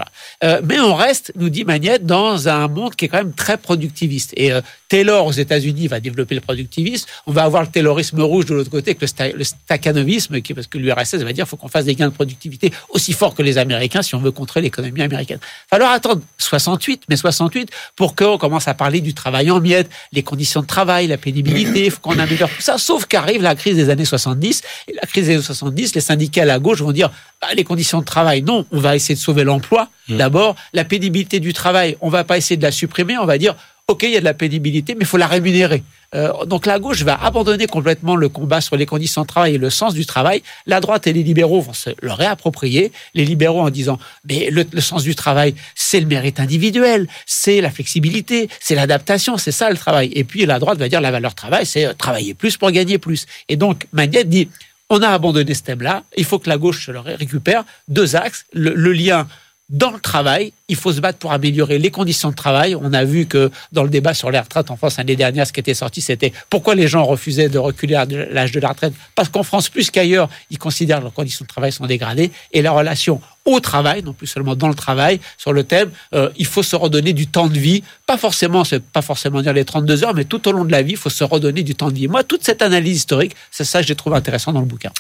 Speaker 5: euh, mais on reste, nous dit Magnette, dans un monde qui est quand même très productiviste. Et euh, Taylor aux États-Unis va développer le productivisme. On va avoir le taylorisme rouge de l'autre côté, le, qui, parce que l'URSS va dire qu'il faut qu'on fasse des gains de productivité aussi forts que les Américains si on veut contrer l'économie américaine. Il va falloir attendre 68, mais 68 pour qu'on commence à parler du travail en miettes, les conditions de travail, la pénibilité, il faut qu'on améliore tout ça. Sauf qu'arrive la crise des années 70. Et la crise des années 70, les syndicats à la gauche vont dire bah, les conditions de travail, non, on va essayer de sauver l'emploi. Mmh. D'abord, la pénibilité du travail, on va pas essayer de la supprimer, on va dire ok, il y a de la pénibilité, mais il faut la rémunérer. Euh, donc la gauche va abandonner complètement le combat sur les conditions de travail et le sens du travail. La droite et les libéraux vont se le réapproprier. Les libéraux en disant, mais le, le sens du travail, c'est le mérite individuel, c'est la flexibilité, c'est l'adaptation, c'est ça le travail. Et puis la droite va dire, la valeur travail, c'est euh, travailler plus pour gagner plus. Et donc Magnette dit, on a abandonné ce thème-là, il faut que la gauche se le récupère. Deux axes, le, le lien dans le travail, il faut se battre pour améliorer les conditions de travail. On a vu que dans le débat sur les retraites en France l'année dernière, ce qui était sorti, c'était pourquoi les gens refusaient de reculer à l'âge de la retraite. Parce qu'en France, plus qu'ailleurs, ils considèrent que leurs conditions de travail sont dégradées et la relation au travail, non plus seulement dans le travail, sur le thème, euh, il faut se redonner du temps de vie. Pas forcément, c'est pas forcément dire les 32 heures, mais tout au long de la vie, il faut se redonner du temps de vie. Moi, toute cette analyse historique, c'est ça que j'ai trouvé intéressant dans le bouquin.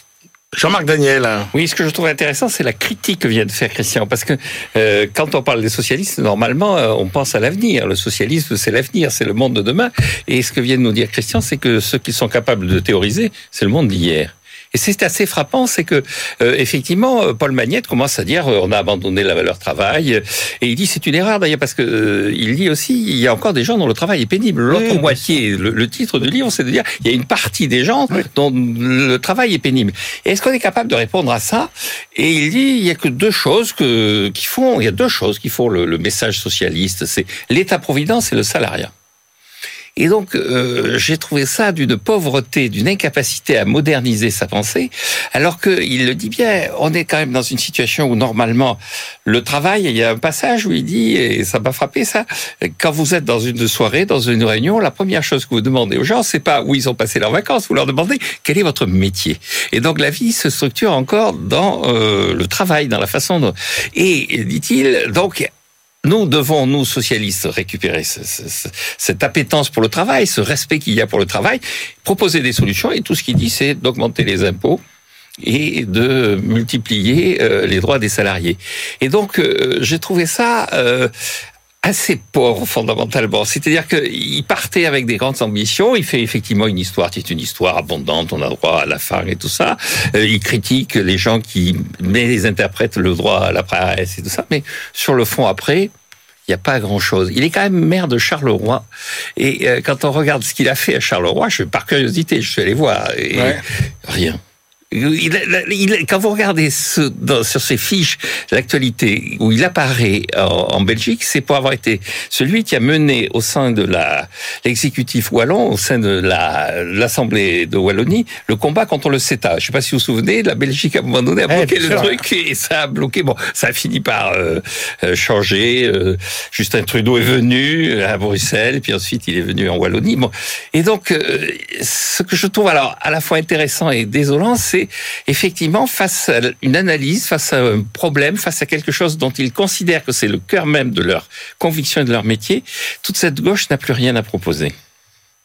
Speaker 1: Jean-Marc Daniel.
Speaker 6: Oui, ce que je trouve intéressant, c'est la critique que vient de faire Christian, parce que euh, quand on parle des socialistes, normalement, euh, on pense à l'avenir. Le socialisme, c'est l'avenir, c'est le monde de demain. Et ce que vient de nous dire Christian, c'est que ceux qui sont capables de théoriser, c'est le monde d'hier. Et c'est assez frappant, c'est que euh, effectivement, Paul Magnette commence à dire euh, on a abandonné la valeur travail, et il dit c'est une erreur d'ailleurs parce que euh, il dit aussi il y a encore des gens dont le travail est pénible. L'autre
Speaker 5: Oui,
Speaker 6: moitié, le, le titre du livre, c'est de dire il y a une partie des gens dont le travail est pénible. Est-ce qu'on est capable de répondre à ça? Et il dit il y a que deux choses que qui font, il y a deux choses qui font le, le message socialiste, c'est l'État-providence et le salariat. Et donc, euh, j'ai trouvé ça d'une pauvreté, d'une incapacité à moderniser sa pensée, alors qu'il le dit bien, on est quand même dans une situation où normalement, le travail, il y a un passage où il dit, et ça m'a frappé ça, quand vous êtes dans une soirée, dans une réunion, la première chose que vous demandez aux gens, c'est pas où ils ont passé leurs vacances, vous leur demandez quel est votre métier? Et donc, la vie se structure encore dans euh, le travail, dans la façon dont... Et, dit-il, donc, nous devons, nous socialistes, récupérer ce, ce, ce, cette appétence pour le travail, ce respect qu'il y a pour le travail, proposer des solutions, et tout ce qu'il dit, c'est d'augmenter les impôts et de multiplier euh, les droits des salariés. Et donc, euh, j'ai trouvé ça euh, assez pauvre fondamentalement. C'est-à-dire qu'il partait avec des grandes ambitions. Il fait effectivement une histoire qui est une histoire abondante. On a droit à la fin et tout ça. Euh, il critique les gens qui mais les interprètent le droit à la presse et tout ça. Mais sur le fond, après, il n'y a pas grand-chose. Il est quand même maire de Charleroi. Et euh, quand on regarde ce qu'il a fait à Charleroi, je, par curiosité, je suis allé voir. Et
Speaker 1: Ouais.
Speaker 6: Rien. Il, il- quand vous regardez ce, dans- sur ses fiches l'actualité où il apparaît en, en Belgique, c'est pour avoir été celui qui a mené au sein de la l'exécutif wallon, au sein de la l'Assemblée de Wallonie, le combat contre le CETA. Je sais pas si vous vous souvenez, la Belgique à un moment donné a
Speaker 5: Eh,
Speaker 6: bloqué le
Speaker 5: sûr.
Speaker 6: truc et ça a bloqué. Bon, ça a fini par euh, euh, changer. euh, Justin Trudeau est venu à Bruxelles, puis ensuite il est venu en Wallonie. Bon, et donc euh, ce que je trouve alors à la fois intéressant et désolant, c'est effectivement face à une analyse, face à un problème, face à quelque chose dont ils considèrent que c'est le cœur même de leur conviction et de leur métier, toute cette gauche n'a plus rien à proposer.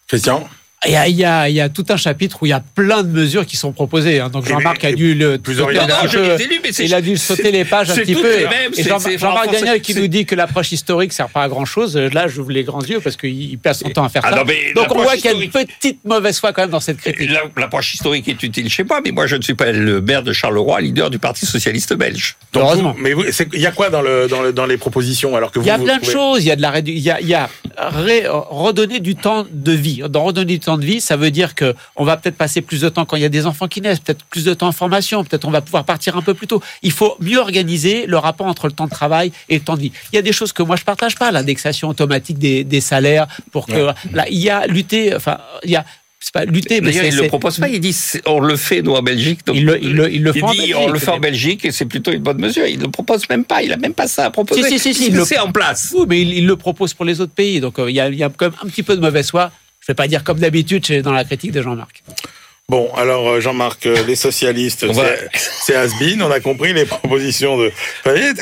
Speaker 1: Christian?
Speaker 5: Il y, a, il, y a, il y a tout un chapitre où il y a plein de mesures qui sont proposées. hein. Donc Jean-Marc a dû le
Speaker 1: plus
Speaker 5: sauter
Speaker 1: original. Non,
Speaker 6: je mais
Speaker 5: Il a dû sauter les pages un petit peu. Et Jean- Jean-Marc
Speaker 6: renforcé.
Speaker 5: Daniel qui nous dit que l'approche historique sert pas à grand chose. Là, j'ouvre les grands yeux parce qu'il il passe son temps à faire
Speaker 6: Ah
Speaker 5: ça.
Speaker 6: non,
Speaker 5: Donc on voit qu'il y a une petite mauvaise foi quand même dans cette critique.
Speaker 6: La- L'approche historique est utile chez moi, mais moi je ne suis pas le maire de Charleroi, leader du Parti socialiste belge.
Speaker 1: Donc,
Speaker 5: Heureusement.
Speaker 1: vous- mais il y a quoi dans, le, dans, le, dans les propositions alors que vous
Speaker 5: Il y a
Speaker 1: vous
Speaker 5: plein de choses. Il y a de la il y a, il y a ré- redonner du temps de vie. Dans redonner du temps de vie, ça veut dire que on va peut-être passer plus de temps quand il y a des enfants qui naissent, peut-être plus de temps en formation, peut-être on va pouvoir partir un peu plus tôt. Il faut mieux organiser le rapport entre le temps de travail et le temps de vie. Il y a des choses que moi je partage pas, l'indexation automatique des, des salaires pour que là il y a lutter. Enfin, il y a c'est pas lutter, mais
Speaker 6: D'ailleurs, il ne le propose pas, il dit on le fait nous en Belgique. donc-
Speaker 5: Il le- il le- il le
Speaker 6: dit
Speaker 5: Belgique,
Speaker 6: on le fait en Belgique et c'est plutôt une bonne mesure. Il ne le propose même pas, il a même pas ça à proposer.
Speaker 5: Si, si, si, si,
Speaker 6: puisque
Speaker 5: il le-
Speaker 6: c'est en place.
Speaker 5: Oui, mais il, le propose pour les autres pays. Donc euh, il y, a, y a quand même un petit peu de mauvaise foi. Je vais pas dire comme d'habitude dans la critique de Jean-Marc.
Speaker 1: Bon, alors euh, Jean-Marc, euh, les socialistes,
Speaker 6: va-
Speaker 1: c'est- has-been, on a compris les propositions de...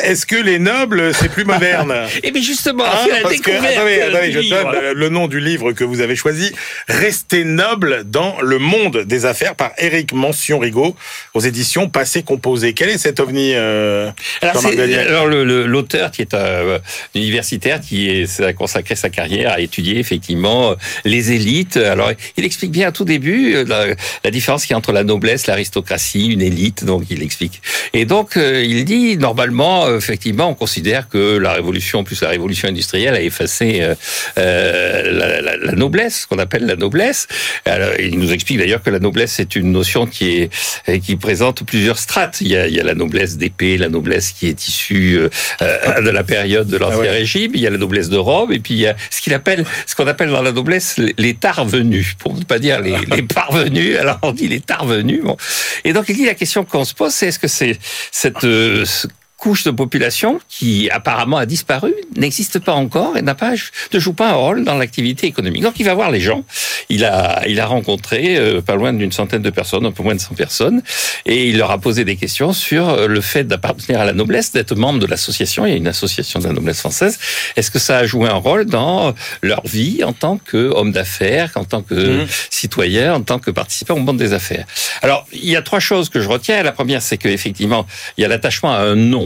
Speaker 1: Est-ce que les nobles, c'est plus moderne?
Speaker 6: Et bien justement, c'est la
Speaker 1: parce que, attendez, attendez, je donne le- le nom du livre que vous avez choisi, Rester noble dans le monde des affaires par Éric Mention-Rigaud aux éditions Passé Composé. Quel est cet ovni euh,
Speaker 6: Alors, l'auteur qui est un universitaire qui est, s'est consacré sa carrière à étudier effectivement euh, les élites. Alors il explique bien à tout début euh, la- différence qu'il y a entre la noblesse, l'aristocratie, une élite. Donc il explique. Et donc euh, il dit normalement, effectivement, on considère que la révolution plus la révolution industrielle a effacé la, la, la, noblesse, qu'on appelle la noblesse. Alors, il nous explique d'ailleurs que la noblesse est une notion qui est qui présente plusieurs strates. Il y a, il y a la noblesse d'épée, la noblesse qui est issue de la période de l'Ancien ah Régime. Il y a la noblesse de Rome, et puis il y a ce qu'il appelle, ce qu'on appelle dans la noblesse les tarvenus, pour ne pas dire les, les parvenus. Alors on dit les tarvenus. Bon. Et donc il la question qu'on se pose, c'est est-ce que c'est cette euh, couche de population qui apparemment a disparu, n'existe pas encore et n'a pas ne joue pas un rôle dans l'activité économique. Donc il va voir les gens. Il a il a rencontré euh, pas loin d'une centaine de personnes, un peu moins de 100 personnes, et il leur a posé des questions sur euh, le fait d'appartenir à la noblesse, d'être membre de l'association. Il y a une association de la noblesse française. Est-ce que ça a joué un rôle dans leur vie en tant qu'homme d'affaires, en tant que mmh. citoyen, en tant que participant au monde des affaires? Alors il y a trois choses que je retiens. La première, c'est qu'effectivement il y a l'attachement à un nom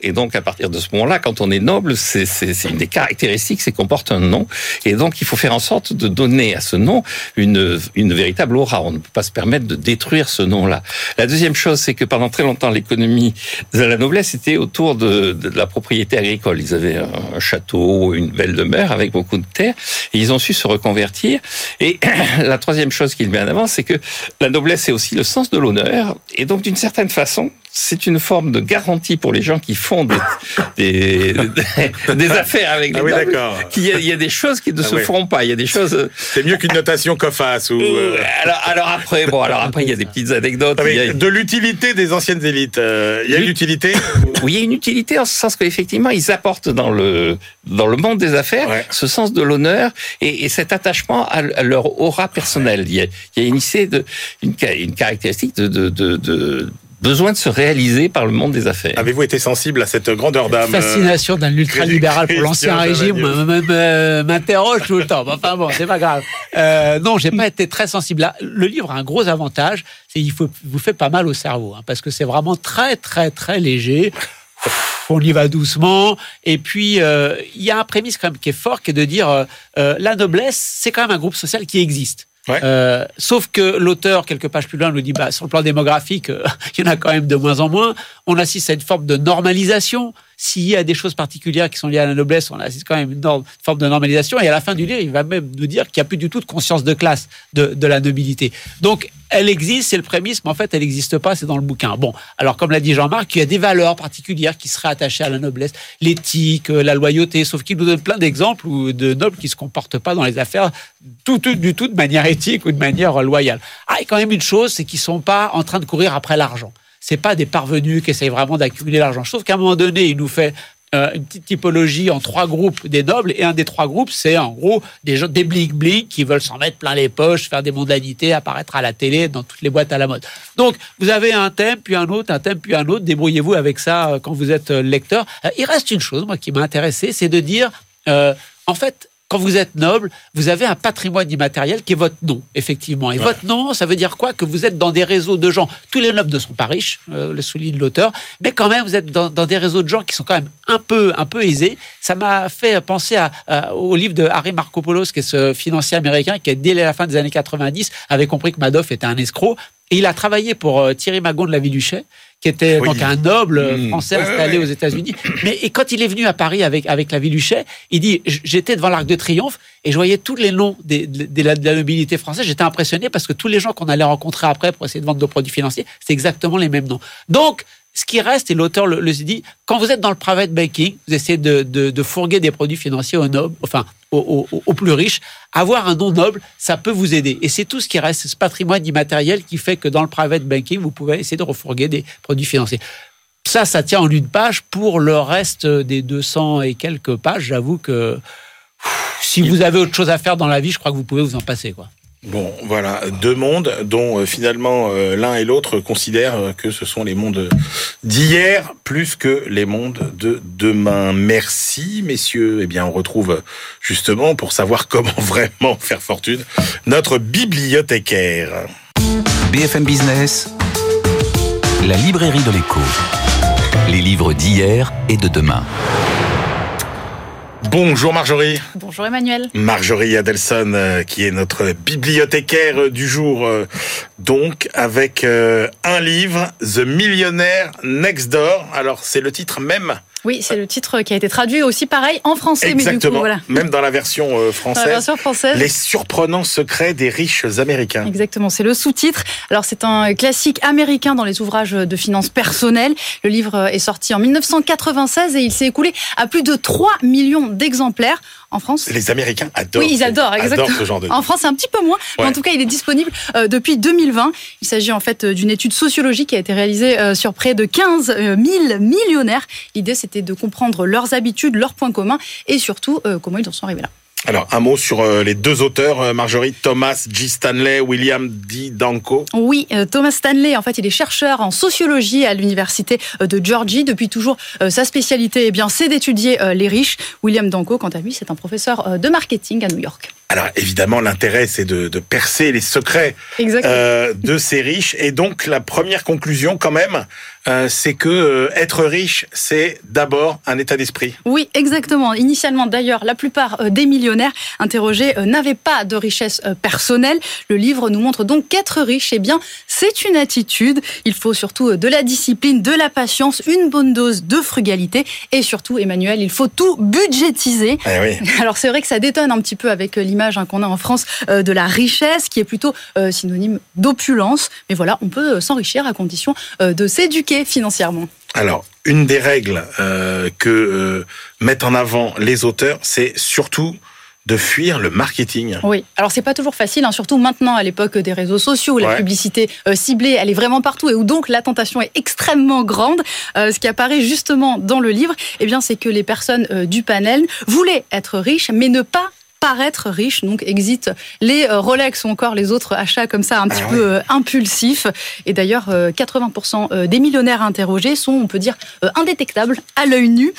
Speaker 6: et donc, à partir de ce moment-là, quand on est noble, c'est une des caractéristiques, c'est qu'on porte un nom. Et donc, il faut faire en sorte de donner à ce nom une, une véritable aura. On ne peut pas se permettre de détruire ce nom-là. La deuxième chose, c'est que pendant très longtemps, l'économie de la noblesse était autour de, de, la propriété agricole. Ils avaient un château, une belle demeure avec beaucoup de terre, et ils ont su se reconvertir. Et la troisième chose qu'il met en avant, c'est que la noblesse, c'est aussi le sens de l'honneur. Et donc, d'une certaine façon, c'est une forme de garantie pour les gens qui font des, des, des affaires avec les ah oui, nobles. Il y, a, il y a des choses qui ne ah se feront pas. Il y a des choses.
Speaker 1: C'est mieux qu'une notation COFAS ou. Euh...
Speaker 6: Alors, alors, après, bon, alors après, il y a des petites anecdotes.
Speaker 1: Ah,
Speaker 6: il y a...
Speaker 1: De l'utilité des anciennes élites. Euh, il y a une utilité.
Speaker 6: Oui, il y a une utilité en ce sens qu'effectivement, ils apportent dans le dans le monde des affaires ouais. ce sens de l'honneur et, et, cet attachement à, leur aura personnelle. Il y a, il y a une, une, une caractéristique de, de, de, de besoin de se réaliser par le monde des affaires.
Speaker 1: Avez-vous été sensible à cette grandeur d'âme
Speaker 5: Fascination d'un ultralibéral pour l'ancien régime m'interroge tout le temps. Enfin bon, c'est pas grave. Euh, non, j'ai pas été très sensible. Le livre a un gros avantage, c'est qu'il vous fait pas mal au cerveau, hein, parce que c'est vraiment très très très léger. On y va doucement. Et puis, euh, il y a un prémisse quand même qui est fort, qui est de dire euh, euh la noblesse, c'est quand même un groupe social qui existe. Euh, sauf que l'auteur, quelques pages plus loin, nous dit, bah, sur le plan démographique, euh, il y en a quand même de moins en moins. On assiste à une forme de normalisation. S'il y a des choses particulières qui sont liées à la noblesse, on assiste quand même à une forme de normalisation. Et à la fin du livre, il va même nous dire qu'il n'y a plus du tout de conscience de classe de, de la nobilité. Donc, elle existe, c'est le prémisse, mais en fait, elle n'existe pas, c'est dans le bouquin. Bon, alors comme l'a dit Jean-Marc, il y a des valeurs particulières qui seraient attachées à la noblesse, l'éthique, la loyauté, sauf qu'il nous donne plein d'exemples de nobles qui se comportent pas dans les affaires tout, tout, du tout de manière éthique ou de manière loyale. Ah, et quand même une chose, c'est qu'ils sont pas en train de courir après l'argent c'est pas des parvenus qui essayent vraiment d'accumuler l'argent. Sauf qu'à un moment donné, il nous fait euh, une petite typologie en trois groupes des nobles et un des trois groupes c'est en gros des gens des blic blic qui veulent s'en mettre plein les poches faire des mondanités apparaître à la télé dans toutes les boîtes à la mode. Donc vous avez un thème puis un autre un thème puis un autre débrouillez-vous avec ça euh, quand vous êtes euh, lecteur. Il reste une chose moi qui m'a intéressé c'est de dire en fait quand vous êtes noble, vous avez un patrimoine immatériel qui est votre nom, effectivement. Et ouais. votre nom, ça veut dire quoi? Que vous êtes dans des réseaux de gens. Tous les nobles ne sont pas riches, euh, le souligne l'auteur, mais quand même, vous êtes dans, dans, des réseaux de gens qui sont quand même un peu, un peu aisés. Ça m'a fait penser à, à, au livre de Harry Markopoulos, qui est ce financier américain qui, dès la fin des années 90, avait compris que Madoff était un escroc. Et il a travaillé pour euh, Thierry Magon de la Vie-du-Chais, qui était oui. donc un noble mmh. français installé aux États-Unis. Mais et quand il est venu à Paris avec avec la Vie-du-Chais, il dit j'étais devant l'Arc de Triomphe et je voyais tous les noms des, de, la, de, la, nobilité française. J'étais impressionné parce que tous les gens qu'on allait rencontrer après pour essayer de vendre nos produits financiers, c'est exactement les mêmes noms. Donc ce qui reste, et l'auteur le, dit, quand vous êtes dans le private banking, vous essayez de, de, fourguer des produits financiers aux nobles, enfin aux, plus riches, avoir un nom noble, ça peut vous aider. Et c'est tout ce qui reste, ce patrimoine immatériel qui fait que dans le private banking, vous pouvez essayer de refourguer des produits financiers. Ça, ça tient en une page. Pour le reste des 200 et quelques pages, j'avoue que si vous avez autre chose à faire dans la vie, je crois que vous pouvez vous en passer, quoi.
Speaker 1: Bon, voilà, deux mondes dont euh, finalement euh, l'un et l'autre considèrent que ce sont les mondes d'hier plus que les mondes de demain. Merci, messieurs. Eh bien, on retrouve justement pour savoir comment vraiment faire fortune notre bibliothécaire.
Speaker 4: BFM Business, la librairie de l'écho. Les livres d'hier et de demain.
Speaker 1: Bonjour Marjorie.
Speaker 7: Bonjour Emmanuel.
Speaker 1: Marjorie Adelson, euh, qui est notre bibliothécaire euh, du jour, euh, donc avec un livre, The Millionaire Next Door. Alors c'est le titre même
Speaker 7: oui, c'est le titre qui a été traduit aussi pareil en français.
Speaker 1: Exactement.
Speaker 7: Mais du coup, voilà.
Speaker 1: Même dans la version française.
Speaker 7: Dans la version française.
Speaker 1: Les surprenants secrets des riches américains.
Speaker 7: Exactement, c'est le sous-titre. Alors c'est un classique américain dans les ouvrages de finances personnelles. Le livre est sorti en 1996 et il s'est écoulé à plus de 3 millions d'exemplaires en France.
Speaker 1: Les Américains adorent.
Speaker 7: Oui, ils adorent, exactement.
Speaker 1: ce genre de...
Speaker 7: En France, c'est un petit peu moins, mais en tout cas, il est disponible euh, depuis 2020. Il s'agit en fait euh, d'une étude sociologique qui a été réalisée euh, sur près de 15 000 millionnaires. L'idée, c'était de comprendre leurs habitudes, leurs points communs et surtout comment ils en sont arrivés là.
Speaker 1: Alors, un mot sur euh, les deux auteurs, euh, Marjorie, Thomas G. Stanley, William D. Danko.
Speaker 7: Oui, euh, Thomas Stanley, en fait, il est chercheur en sociologie à l'université de Georgie. Depuis toujours, sa spécialité, eh bien, c'est d'étudier les riches. William Danko, quant à lui, c'est un professeur de marketing à New York.
Speaker 1: Alors évidemment, l'intérêt, c'est de, de, percer les secrets euh, de ces riches. Et donc, la première conclusion, quand même, euh, c'est que euh, être riche, c'est d'abord un état d'esprit.
Speaker 7: Oui, exactement. Initialement, d'ailleurs, la plupart euh, des millionnaires interrogés n'avaient pas de richesse personnelle. Le livre nous montre donc qu'être riche, eh bien, c'est une attitude. Il faut surtout de la discipline, de la patience, une bonne dose de frugalité. Et surtout, Emmanuel, il faut tout budgétiser.
Speaker 1: Eh oui.
Speaker 7: Alors, c'est vrai que ça détonne un petit peu avec l'image image hein, qu'on a en France euh, de la richesse, qui est plutôt euh, synonyme d'opulence. Mais voilà, on peut euh, s'enrichir à condition de s'éduquer financièrement.
Speaker 1: Alors, une des règles que mettent en avant les auteurs, c'est surtout de fuir le marketing.
Speaker 7: Oui, alors c'est pas toujours facile, hein, surtout maintenant à l'époque des réseaux sociaux où la publicité ciblée, elle est vraiment partout et où donc la tentation est extrêmement grande. ce qui apparaît justement dans le livre, eh bien c'est que les personnes du panel voulaient être riches, mais ne pas paraître riche, donc exit les euh, Rolex ou encore les autres achats comme ça un petit ah peu euh, impulsifs. Et d'ailleurs, 80% euh, des millionnaires interrogés sont, on peut dire, indétectables à l'œil nu.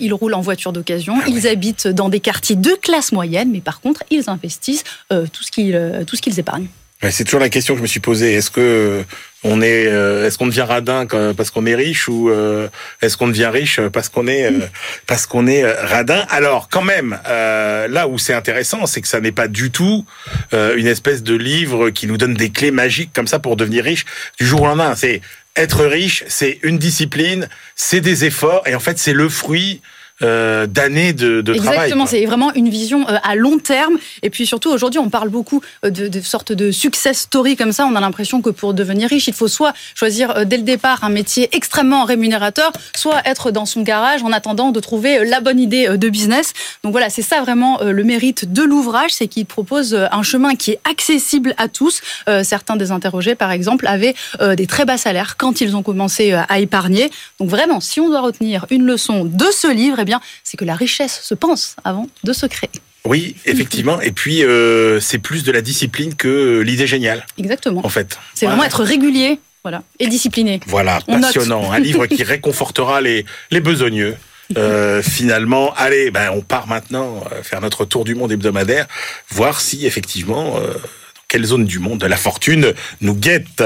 Speaker 7: Ils roulent en voiture d'occasion, ah ils habitent dans des quartiers de classe moyenne, mais par contre, ils investissent tout ce qu'ils épargnent.
Speaker 1: C'est toujours la question que je me suis posée. Est-ce que on est, euh, est-ce qu'on devient radin parce qu'on est riche ou euh, est-ce qu'on devient riche parce qu'on est euh, parce qu'on est radin? Alors quand même, là où c'est intéressant, c'est que ça n'est pas du tout une espèce de livre qui nous donne des clés magiques comme ça pour devenir riche du jour au lendemain. C'est être riche, c'est une discipline, c'est des efforts et en fait c'est le fruit euh, d'années de, de
Speaker 7: Exactement,
Speaker 1: travail.
Speaker 7: Exactement, c'est vraiment une vision euh, à long terme. Et puis surtout, aujourd'hui, on parle beaucoup euh, de, de sortes de success story comme ça. On a l'impression que pour devenir riche, il faut soit choisir dès le départ un métier extrêmement rémunérateur, soit être dans son garage en attendant de trouver la bonne idée de business. Donc voilà, c'est ça vraiment le mérite de l'ouvrage, c'est qu'il propose un chemin qui est accessible à tous. certains des interrogés, par exemple, avaient des très bas salaires quand ils ont commencé à épargner. Donc vraiment, si on doit retenir une leçon de ce livre, eh bien, c'est que la richesse se pense avant de se créer.
Speaker 1: Oui, effectivement. Et puis, euh, c'est plus de la discipline que l'idée géniale.
Speaker 7: Exactement.
Speaker 1: En fait.
Speaker 7: C'est vraiment être régulier voilà, et discipliné.
Speaker 1: Voilà, passionnant. Un livre qui réconfortera les, les besogneux. Euh, finalement, allez, ben, on part maintenant euh, faire notre tour du monde hebdomadaire, voir si effectivement, dans quelle zone du monde la fortune nous guette.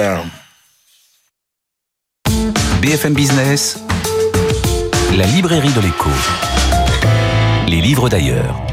Speaker 4: BFM Business, la librairie de l'écho. Les livres d'ailleurs.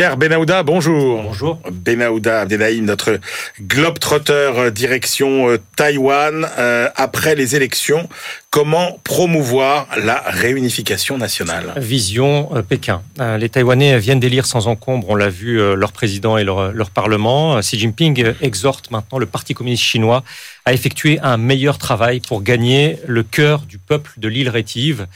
Speaker 1: Cher Benahouda, bonjour.
Speaker 5: Bonjour.
Speaker 1: Benahouda Abdelhaim, notre globe-trotter euh, direction euh, Taïwan. Euh, après les élections, comment promouvoir la réunification nationale?
Speaker 8: Vision Pékin. les Taïwanais viennent d'élire sans encombre, on l'a vu, leur président et leur, leur parlement. Xi Jinping exhorte maintenant le Parti communiste chinois à effectuer un meilleur travail pour gagner le cœur du peuple de l'île rétive.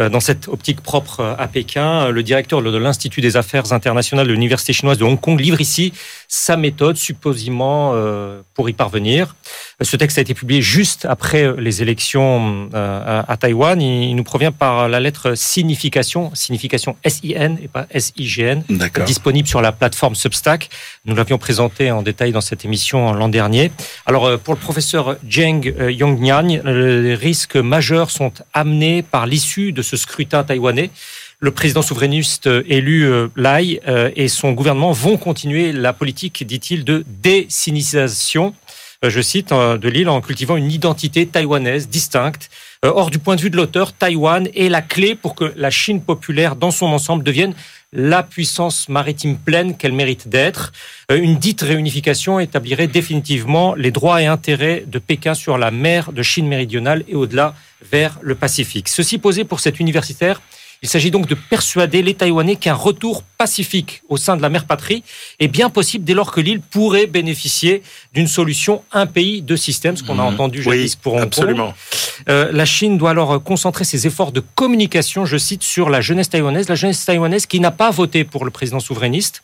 Speaker 8: Euh, dans cette optique propre à Pékin, le directeur de l'Institut des affaires internationales de l'Université chinoise de Hong Kong livre ici sa méthode, supposément euh, pour y parvenir. Ce texte a été publié juste après les élections euh, à Taïwan. Il nous provient par la lettre signification, signification S-I-N et pas S-I-G-N, disponible sur la plateforme Substack. Nous l'avions présenté en détail dans cette émission l'an dernier. Alors, pour le professeur Zheng Yongnian, les risques majeurs sont amenés par l'issue de ce scrutin taïwanais. Le président souverainiste élu euh, Lai euh, et son gouvernement vont continuer la politique, dit-il, de désinisation, euh, je cite, de l'île en cultivant une identité taïwanaise distincte Or, du point de vue de l'auteur, Taïwan est la clé pour que la Chine populaire, dans son ensemble, devienne la puissance maritime pleine qu'elle mérite d'être. Une dite réunification établirait définitivement les droits et intérêts de Pékin sur la mer de Chine méridionale et au-delà vers le Pacifique. Ceci posé pour cet universitaire, il s'agit donc de persuader les Taïwanais qu'un retour pacifique au sein de la mer patrie est bien possible dès lors que l'île pourrait bénéficier d'une solution un pays, deux systèmes, ce qu'on a mhm. entendu jadis pour Hong
Speaker 1: absolument.
Speaker 8: Euh, la Chine doit alors concentrer ses efforts de communication, je cite, sur la jeunesse taïwanaise, la jeunesse taïwanaise qui n'a pas voté pour le président souverainiste.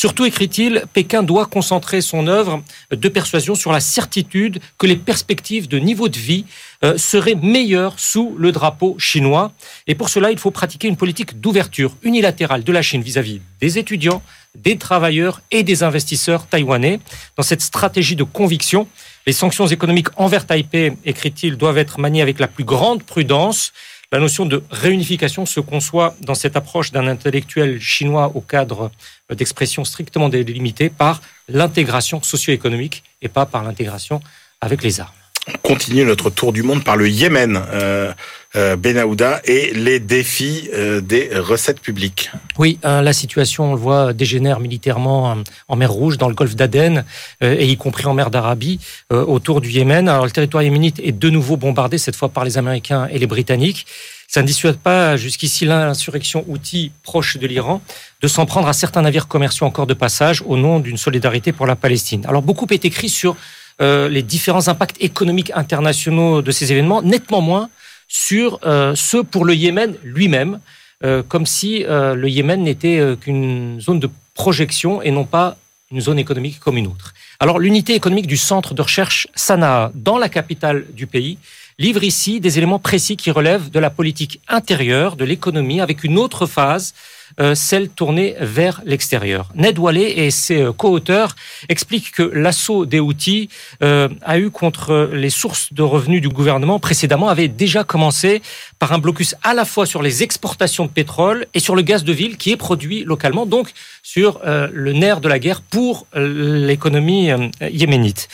Speaker 8: Surtout, écrit-il, Pékin doit concentrer son œuvre de persuasion sur la certitude que les perspectives de niveau de vie euh, seraient meilleures sous le drapeau chinois. Et pour cela, il faut pratiquer une politique d'ouverture unilatérale de la Chine vis-à-vis des étudiants, des travailleurs et des investisseurs taïwanais. Dans cette stratégie de conviction, les sanctions économiques envers Taipei, écrit-il, doivent être maniées avec la plus grande prudence. La notion de réunification se conçoit dans cette approche d'un intellectuel chinois au cadre d'expression strictement délimitée par l'intégration socio-économique et pas par l'intégration avec les armes.
Speaker 1: On continue notre tour du monde par le Yémen, euh, euh Benahouda, et les défis euh, des recettes publiques.
Speaker 8: Oui, euh, la situation, on le voit, dégénère militairement en mer Rouge, dans le golfe d'Aden, et y compris en mer d'Arabie, autour du Yémen. Alors le territoire yéménite est de nouveau bombardé, cette fois par les Américains et les Britanniques. Ça ne dissuade pas jusqu'ici l'insurrection outil proche de l'Iran de s'en prendre à certains navires commerciaux encore de passage au nom d'une solidarité pour la Palestine. Alors beaucoup est écrit sur euh, les différents impacts économiques internationaux de ces événements, nettement moins sur euh, ceux pour le Yémen lui-même, euh, comme si le Yémen n'était qu'une zone de projection et non pas une zone économique comme une autre. Alors l'unité économique du centre de recherche Sanaa, dans la capitale du pays, livre ici des éléments précis qui relèvent de la politique intérieure, de l'économie, avec une autre phase, euh, celle tournée vers l'extérieur. Ned Wallet et ses euh, co-auteurs expliquent que l'assaut des outils euh, a eu contre les sources de revenus du gouvernement précédemment avait déjà commencé par un blocus à la fois sur les exportations de pétrole et sur le gaz de ville qui est produit localement, donc sur le nerf de la guerre pour l'économie yéménite.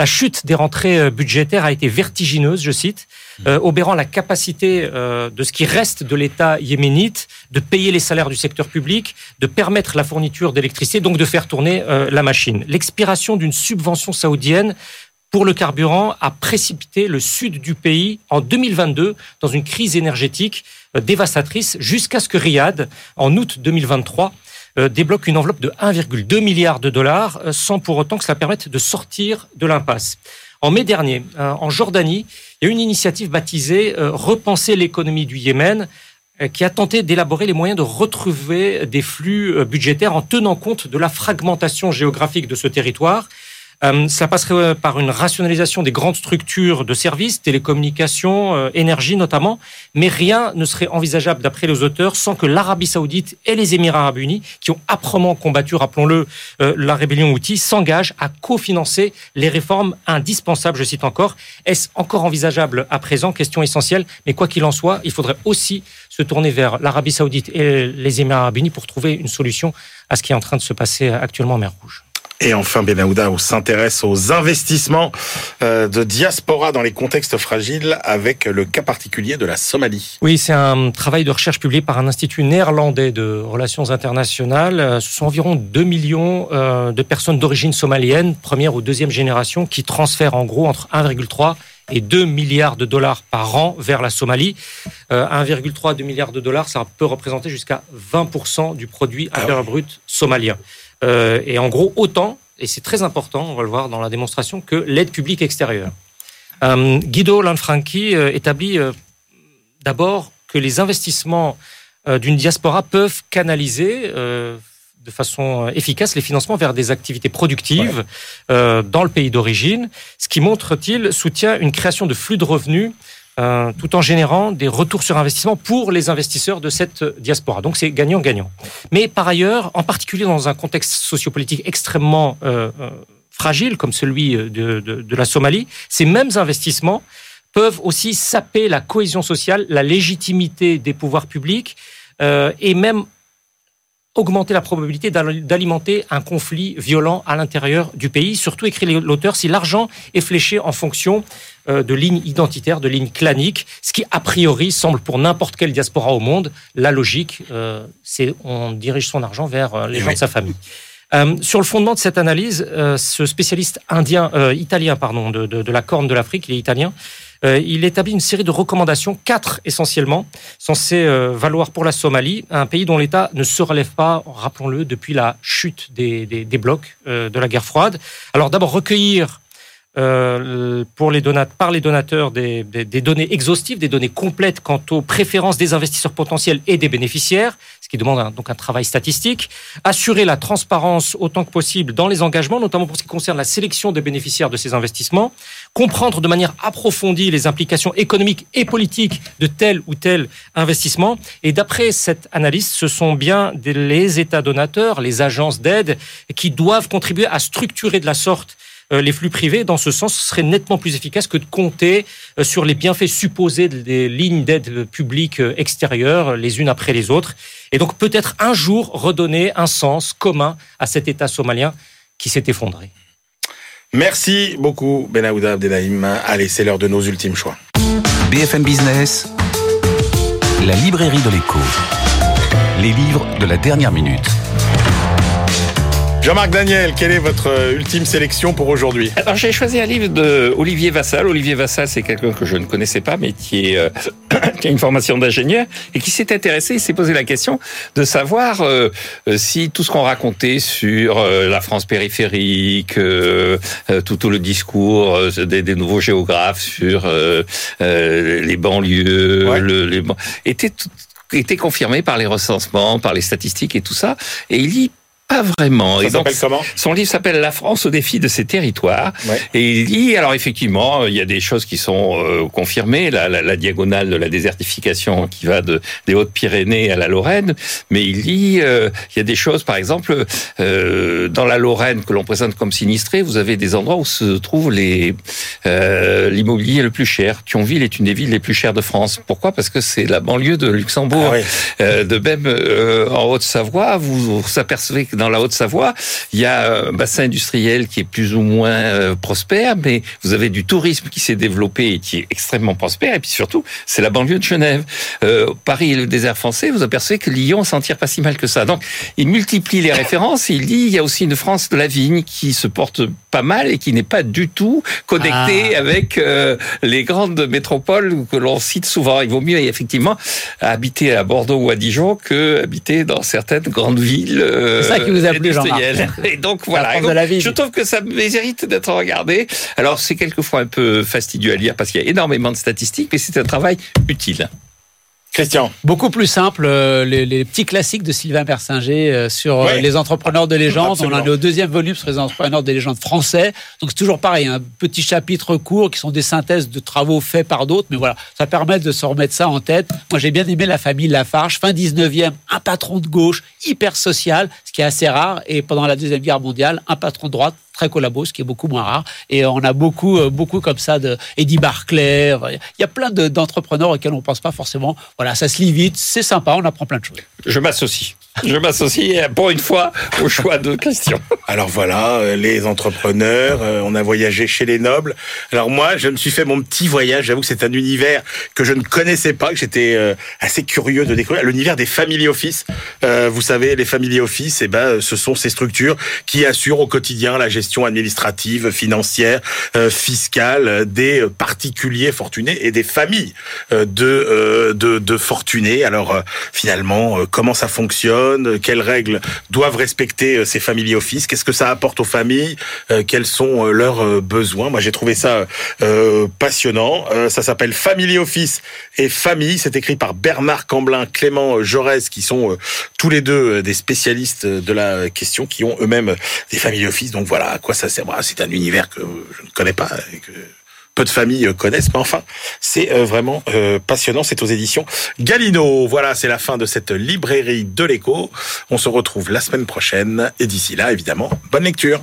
Speaker 8: La chute des rentrées euh, budgétaires a été vertigineuse, je cite, euh, obérant la capacité euh, de ce qui reste de l'État yéménite de payer les salaires du secteur public, de permettre la fourniture d'électricité, donc de faire tourner la machine. L'expiration d'une subvention saoudienne pour le carburant a précipité le sud du pays en 2022 dans une crise énergétique dévastatrice jusqu'à ce que Riyad, en août 2023, euh, débloque une enveloppe de 1,2 milliard de dollars euh, sans pour autant que cela permette de sortir de l'impasse. En mai dernier, euh, en Jordanie, il y a une initiative baptisée Repenser l'économie du Yémen qui a tenté d'élaborer les moyens de retrouver des flux budgétaires en tenant compte de la fragmentation géographique de ce territoire euh, passerait euh, par une rationalisation des grandes structures de services, télécommunications, euh, énergie notamment, mais rien ne serait envisageable d'après les auteurs sans que l'Arabie saoudite et les Émirats arabes unis, qui ont âprement combattu, rappelons-le, la rébellion Houthi, s'engagent à cofinancer les réformes indispensables, je cite encore. Est-ce encore envisageable à présent? Question essentielle, mais quoi qu'il en soit, il faudrait aussi se tourner vers l'Arabie saoudite et les Émirats arabes unis pour trouver une solution à ce qui est en train de se passer actuellement en mer Rouge.
Speaker 1: Et enfin, Benahouda s'intéresse aux investissements euh, de diaspora dans les contextes fragiles avec le cas particulier de la Somalie.
Speaker 8: Oui, c'est un travail de recherche publié par un institut néerlandais de relations internationales. Euh, ce sont environ 2 millions euh, de personnes d'origine somalienne, première ou deuxième génération, qui transfèrent en gros entre 1,3 et 2 milliards de dollars par an vers la Somalie. 1,3 2 milliards de dollars, ça peut représenter jusqu'à 20% du produit ah intérieur brut somalien. Euh, et en gros autant, et c'est très important, on va le voir dans la démonstration, que l'aide publique extérieure. Euh, Guido Lanfranchi euh, établit d'abord que les investissements d'une diaspora peuvent canaliser de façon efficace les financements vers des activités productives dans le pays d'origine, ce qui montre-t-il soutient une création de flux de revenus euh, tout en générant des retours sur investissement pour les investisseurs de cette diaspora. Donc c'est gagnant-gagnant. Mais par ailleurs, en particulier dans un contexte sociopolitique extrêmement euh, euh, fragile comme celui de, la Somalie, ces mêmes investissements peuvent aussi saper la cohésion sociale, la légitimité des pouvoirs publics et même augmenter la probabilité d'alimenter un conflit violent à l'intérieur du pays. Surtout, écrit l'auteur, si l'argent est fléché en fonction euh, de lignes identitaires, de lignes claniques, ce qui a priori semble pour n'importe quelle diaspora au monde, la logique, euh, c'est on dirige son argent vers euh, les gens de sa famille. sur le fondement de cette analyse, ce spécialiste indien, italien pardon, de, de, de la corne de l'Afrique, il est italien, euh, il établit une série de recommandations, quatre essentiellement, censées euh, valoir pour la Somalie, un pays dont l'État ne se relève pas, rappelons-le, depuis la chute des, des blocs euh, de la guerre froide. Alors d'abord recueillir euh, pour les par les donateurs des, données exhaustives, des données complètes quant aux préférences des investisseurs potentiels et des bénéficiaires, ce qui demande donc un travail statistique. Assurer la transparence autant que possible dans les engagements, notamment pour ce qui concerne la sélection des bénéficiaires de ces investissements. Comprendre de manière approfondie les implications économiques et politiques de tel ou tel investissement. Et d'après cette analyse, ce sont bien les États donateurs, les agences d'aide qui doivent contribuer à structurer de la sorte euh, les flux privés, dans ce sens, serait nettement plus efficace que de compter euh, sur les bienfaits supposés des lignes d'aide publique euh, extérieures, les unes après les autres. Et donc peut-être un jour redonner un sens commun à cet État somalien qui s'est effondré.
Speaker 1: Merci beaucoup, Benahouda Abdelhaim. Allez, c'est l'heure de nos ultimes choix.
Speaker 4: BFM Business, la librairie de l'écho. Les livres de la dernière minute.
Speaker 1: Jean-Marc Daniel, quelle est votre euh, ultime sélection pour aujourd'hui?
Speaker 6: Alors j'ai choisi un livre de Olivier Vassal. Olivier Vassal, c'est quelqu'un que je ne connaissais pas, mais qui, est, euh, qui a une formation d'ingénieur et qui s'est intéressé, il s'est posé la question de savoir euh, si tout ce qu'on racontait sur la France périphérique, tout, tout, le discours des, des, nouveaux géographes sur les banlieues, le, les, était était confirmé par les recensements, par les statistiques et tout ça. Et il dit pas vraiment.
Speaker 1: Ça s'appelle comment?
Speaker 6: Son livre s'appelle La France au défi de ses territoires. Et il dit, alors effectivement, il y a des choses qui sont euh, confirmées, la, la, la, diagonale de la désertification qui va de, des Hautes-Pyrénées à la Lorraine, mais il dit, euh, il y a des choses, par exemple, euh, dans la Lorraine que l'on présente comme sinistrée, vous avez des endroits où se trouve les l'immobilier le plus cher. Thionville est une des villes les plus chères de France. Pourquoi? Parce que c'est la banlieue de Luxembourg. Ah de même, en Haute-Savoie, vous, vous apercevez que dans la Haute-Savoie, il y a un bassin industriel qui est plus ou moins euh, prospère, mais vous avez du tourisme qui s'est développé et qui est extrêmement prospère. Et puis surtout, c'est la banlieue de Genève. Euh, Paris et le désert français, vous apercevez que Lyon s'en tire pas si mal que ça. Donc, il multiplie les références. Et il dit, il y a aussi une France de la vigne qui se porte pas mal et qui n'est pas du tout connectée ah. avec euh, les grandes métropoles que l'on cite souvent. Il vaut mieux effectivement habiter à Bordeaux ou à Dijon que habiter dans certaines grandes villes.
Speaker 5: Euh, vous a plu,
Speaker 6: Et donc voilà. je trouve que ça mérite d'être regardé. Alors c'est quelquefois un peu fastidieux à lire parce qu'il y a énormément de statistiques, mais c'est un travail utile.
Speaker 1: Christian.
Speaker 5: Beaucoup plus simple, euh, les, petits classiques de Sylvain Persinger euh, sur euh, les entrepreneurs de légende. On en est au deuxième volume sur les entrepreneurs de légende français. Donc c'est toujours pareil, un petit chapitre court qui sont des synthèses de travaux faits par d'autres. Mais voilà, ça permet de se remettre ça en tête. Moi j'ai bien aimé la famille Lafarge, fin 19e, un patron de gauche, hyper social, ce qui est assez rare. Et pendant la Deuxième Guerre mondiale, un patron de droite, très collabo, ce qui est beaucoup moins rare. Et on a beaucoup, euh, beaucoup comme ça de Eddie Barclay. Il y a plein d'entrepreneurs auxquels on pense pas forcément. Voilà, ça se lit vite, c'est sympa, on apprend plein de choses.
Speaker 6: Je m'associe. Je m'associe pour une fois au choix de Christian.
Speaker 1: Alors voilà, euh, les entrepreneurs, euh, on a voyagé chez les nobles. Alors moi, je me suis fait mon petit voyage. J'avoue que c'est un univers que je ne connaissais pas, que j'étais assez curieux de découvrir. L'univers des family office. vous savez, les family office, eh ben, ce sont ces structures qui assurent au quotidien la gestion administrative, financière, euh, fiscale des particuliers fortunés et des familles euh, de, de, de fortunés. Alors euh, finalement, comment ça fonctionne Quelles règles doivent respecter ces family office Qu'est-ce que ça apporte aux familles? Quels sont leurs besoins? Moi, j'ai trouvé ça passionnant. ça s'appelle Family Office et Famille. C'est écrit par Bernard Camblin, Clément Jaurès, qui sont tous les deux des spécialistes de la question, qui ont eux-mêmes des family office. Donc voilà, quoi ça sert C'est un univers que je ne connais pas peu de familles euh, connaissent, mais enfin, c'est euh, vraiment euh, passionnant. C'est aux éditions Galino. Voilà, c'est la fin de cette librairie de l'écho. On se retrouve la semaine prochaine et d'ici là, évidemment, bonne lecture.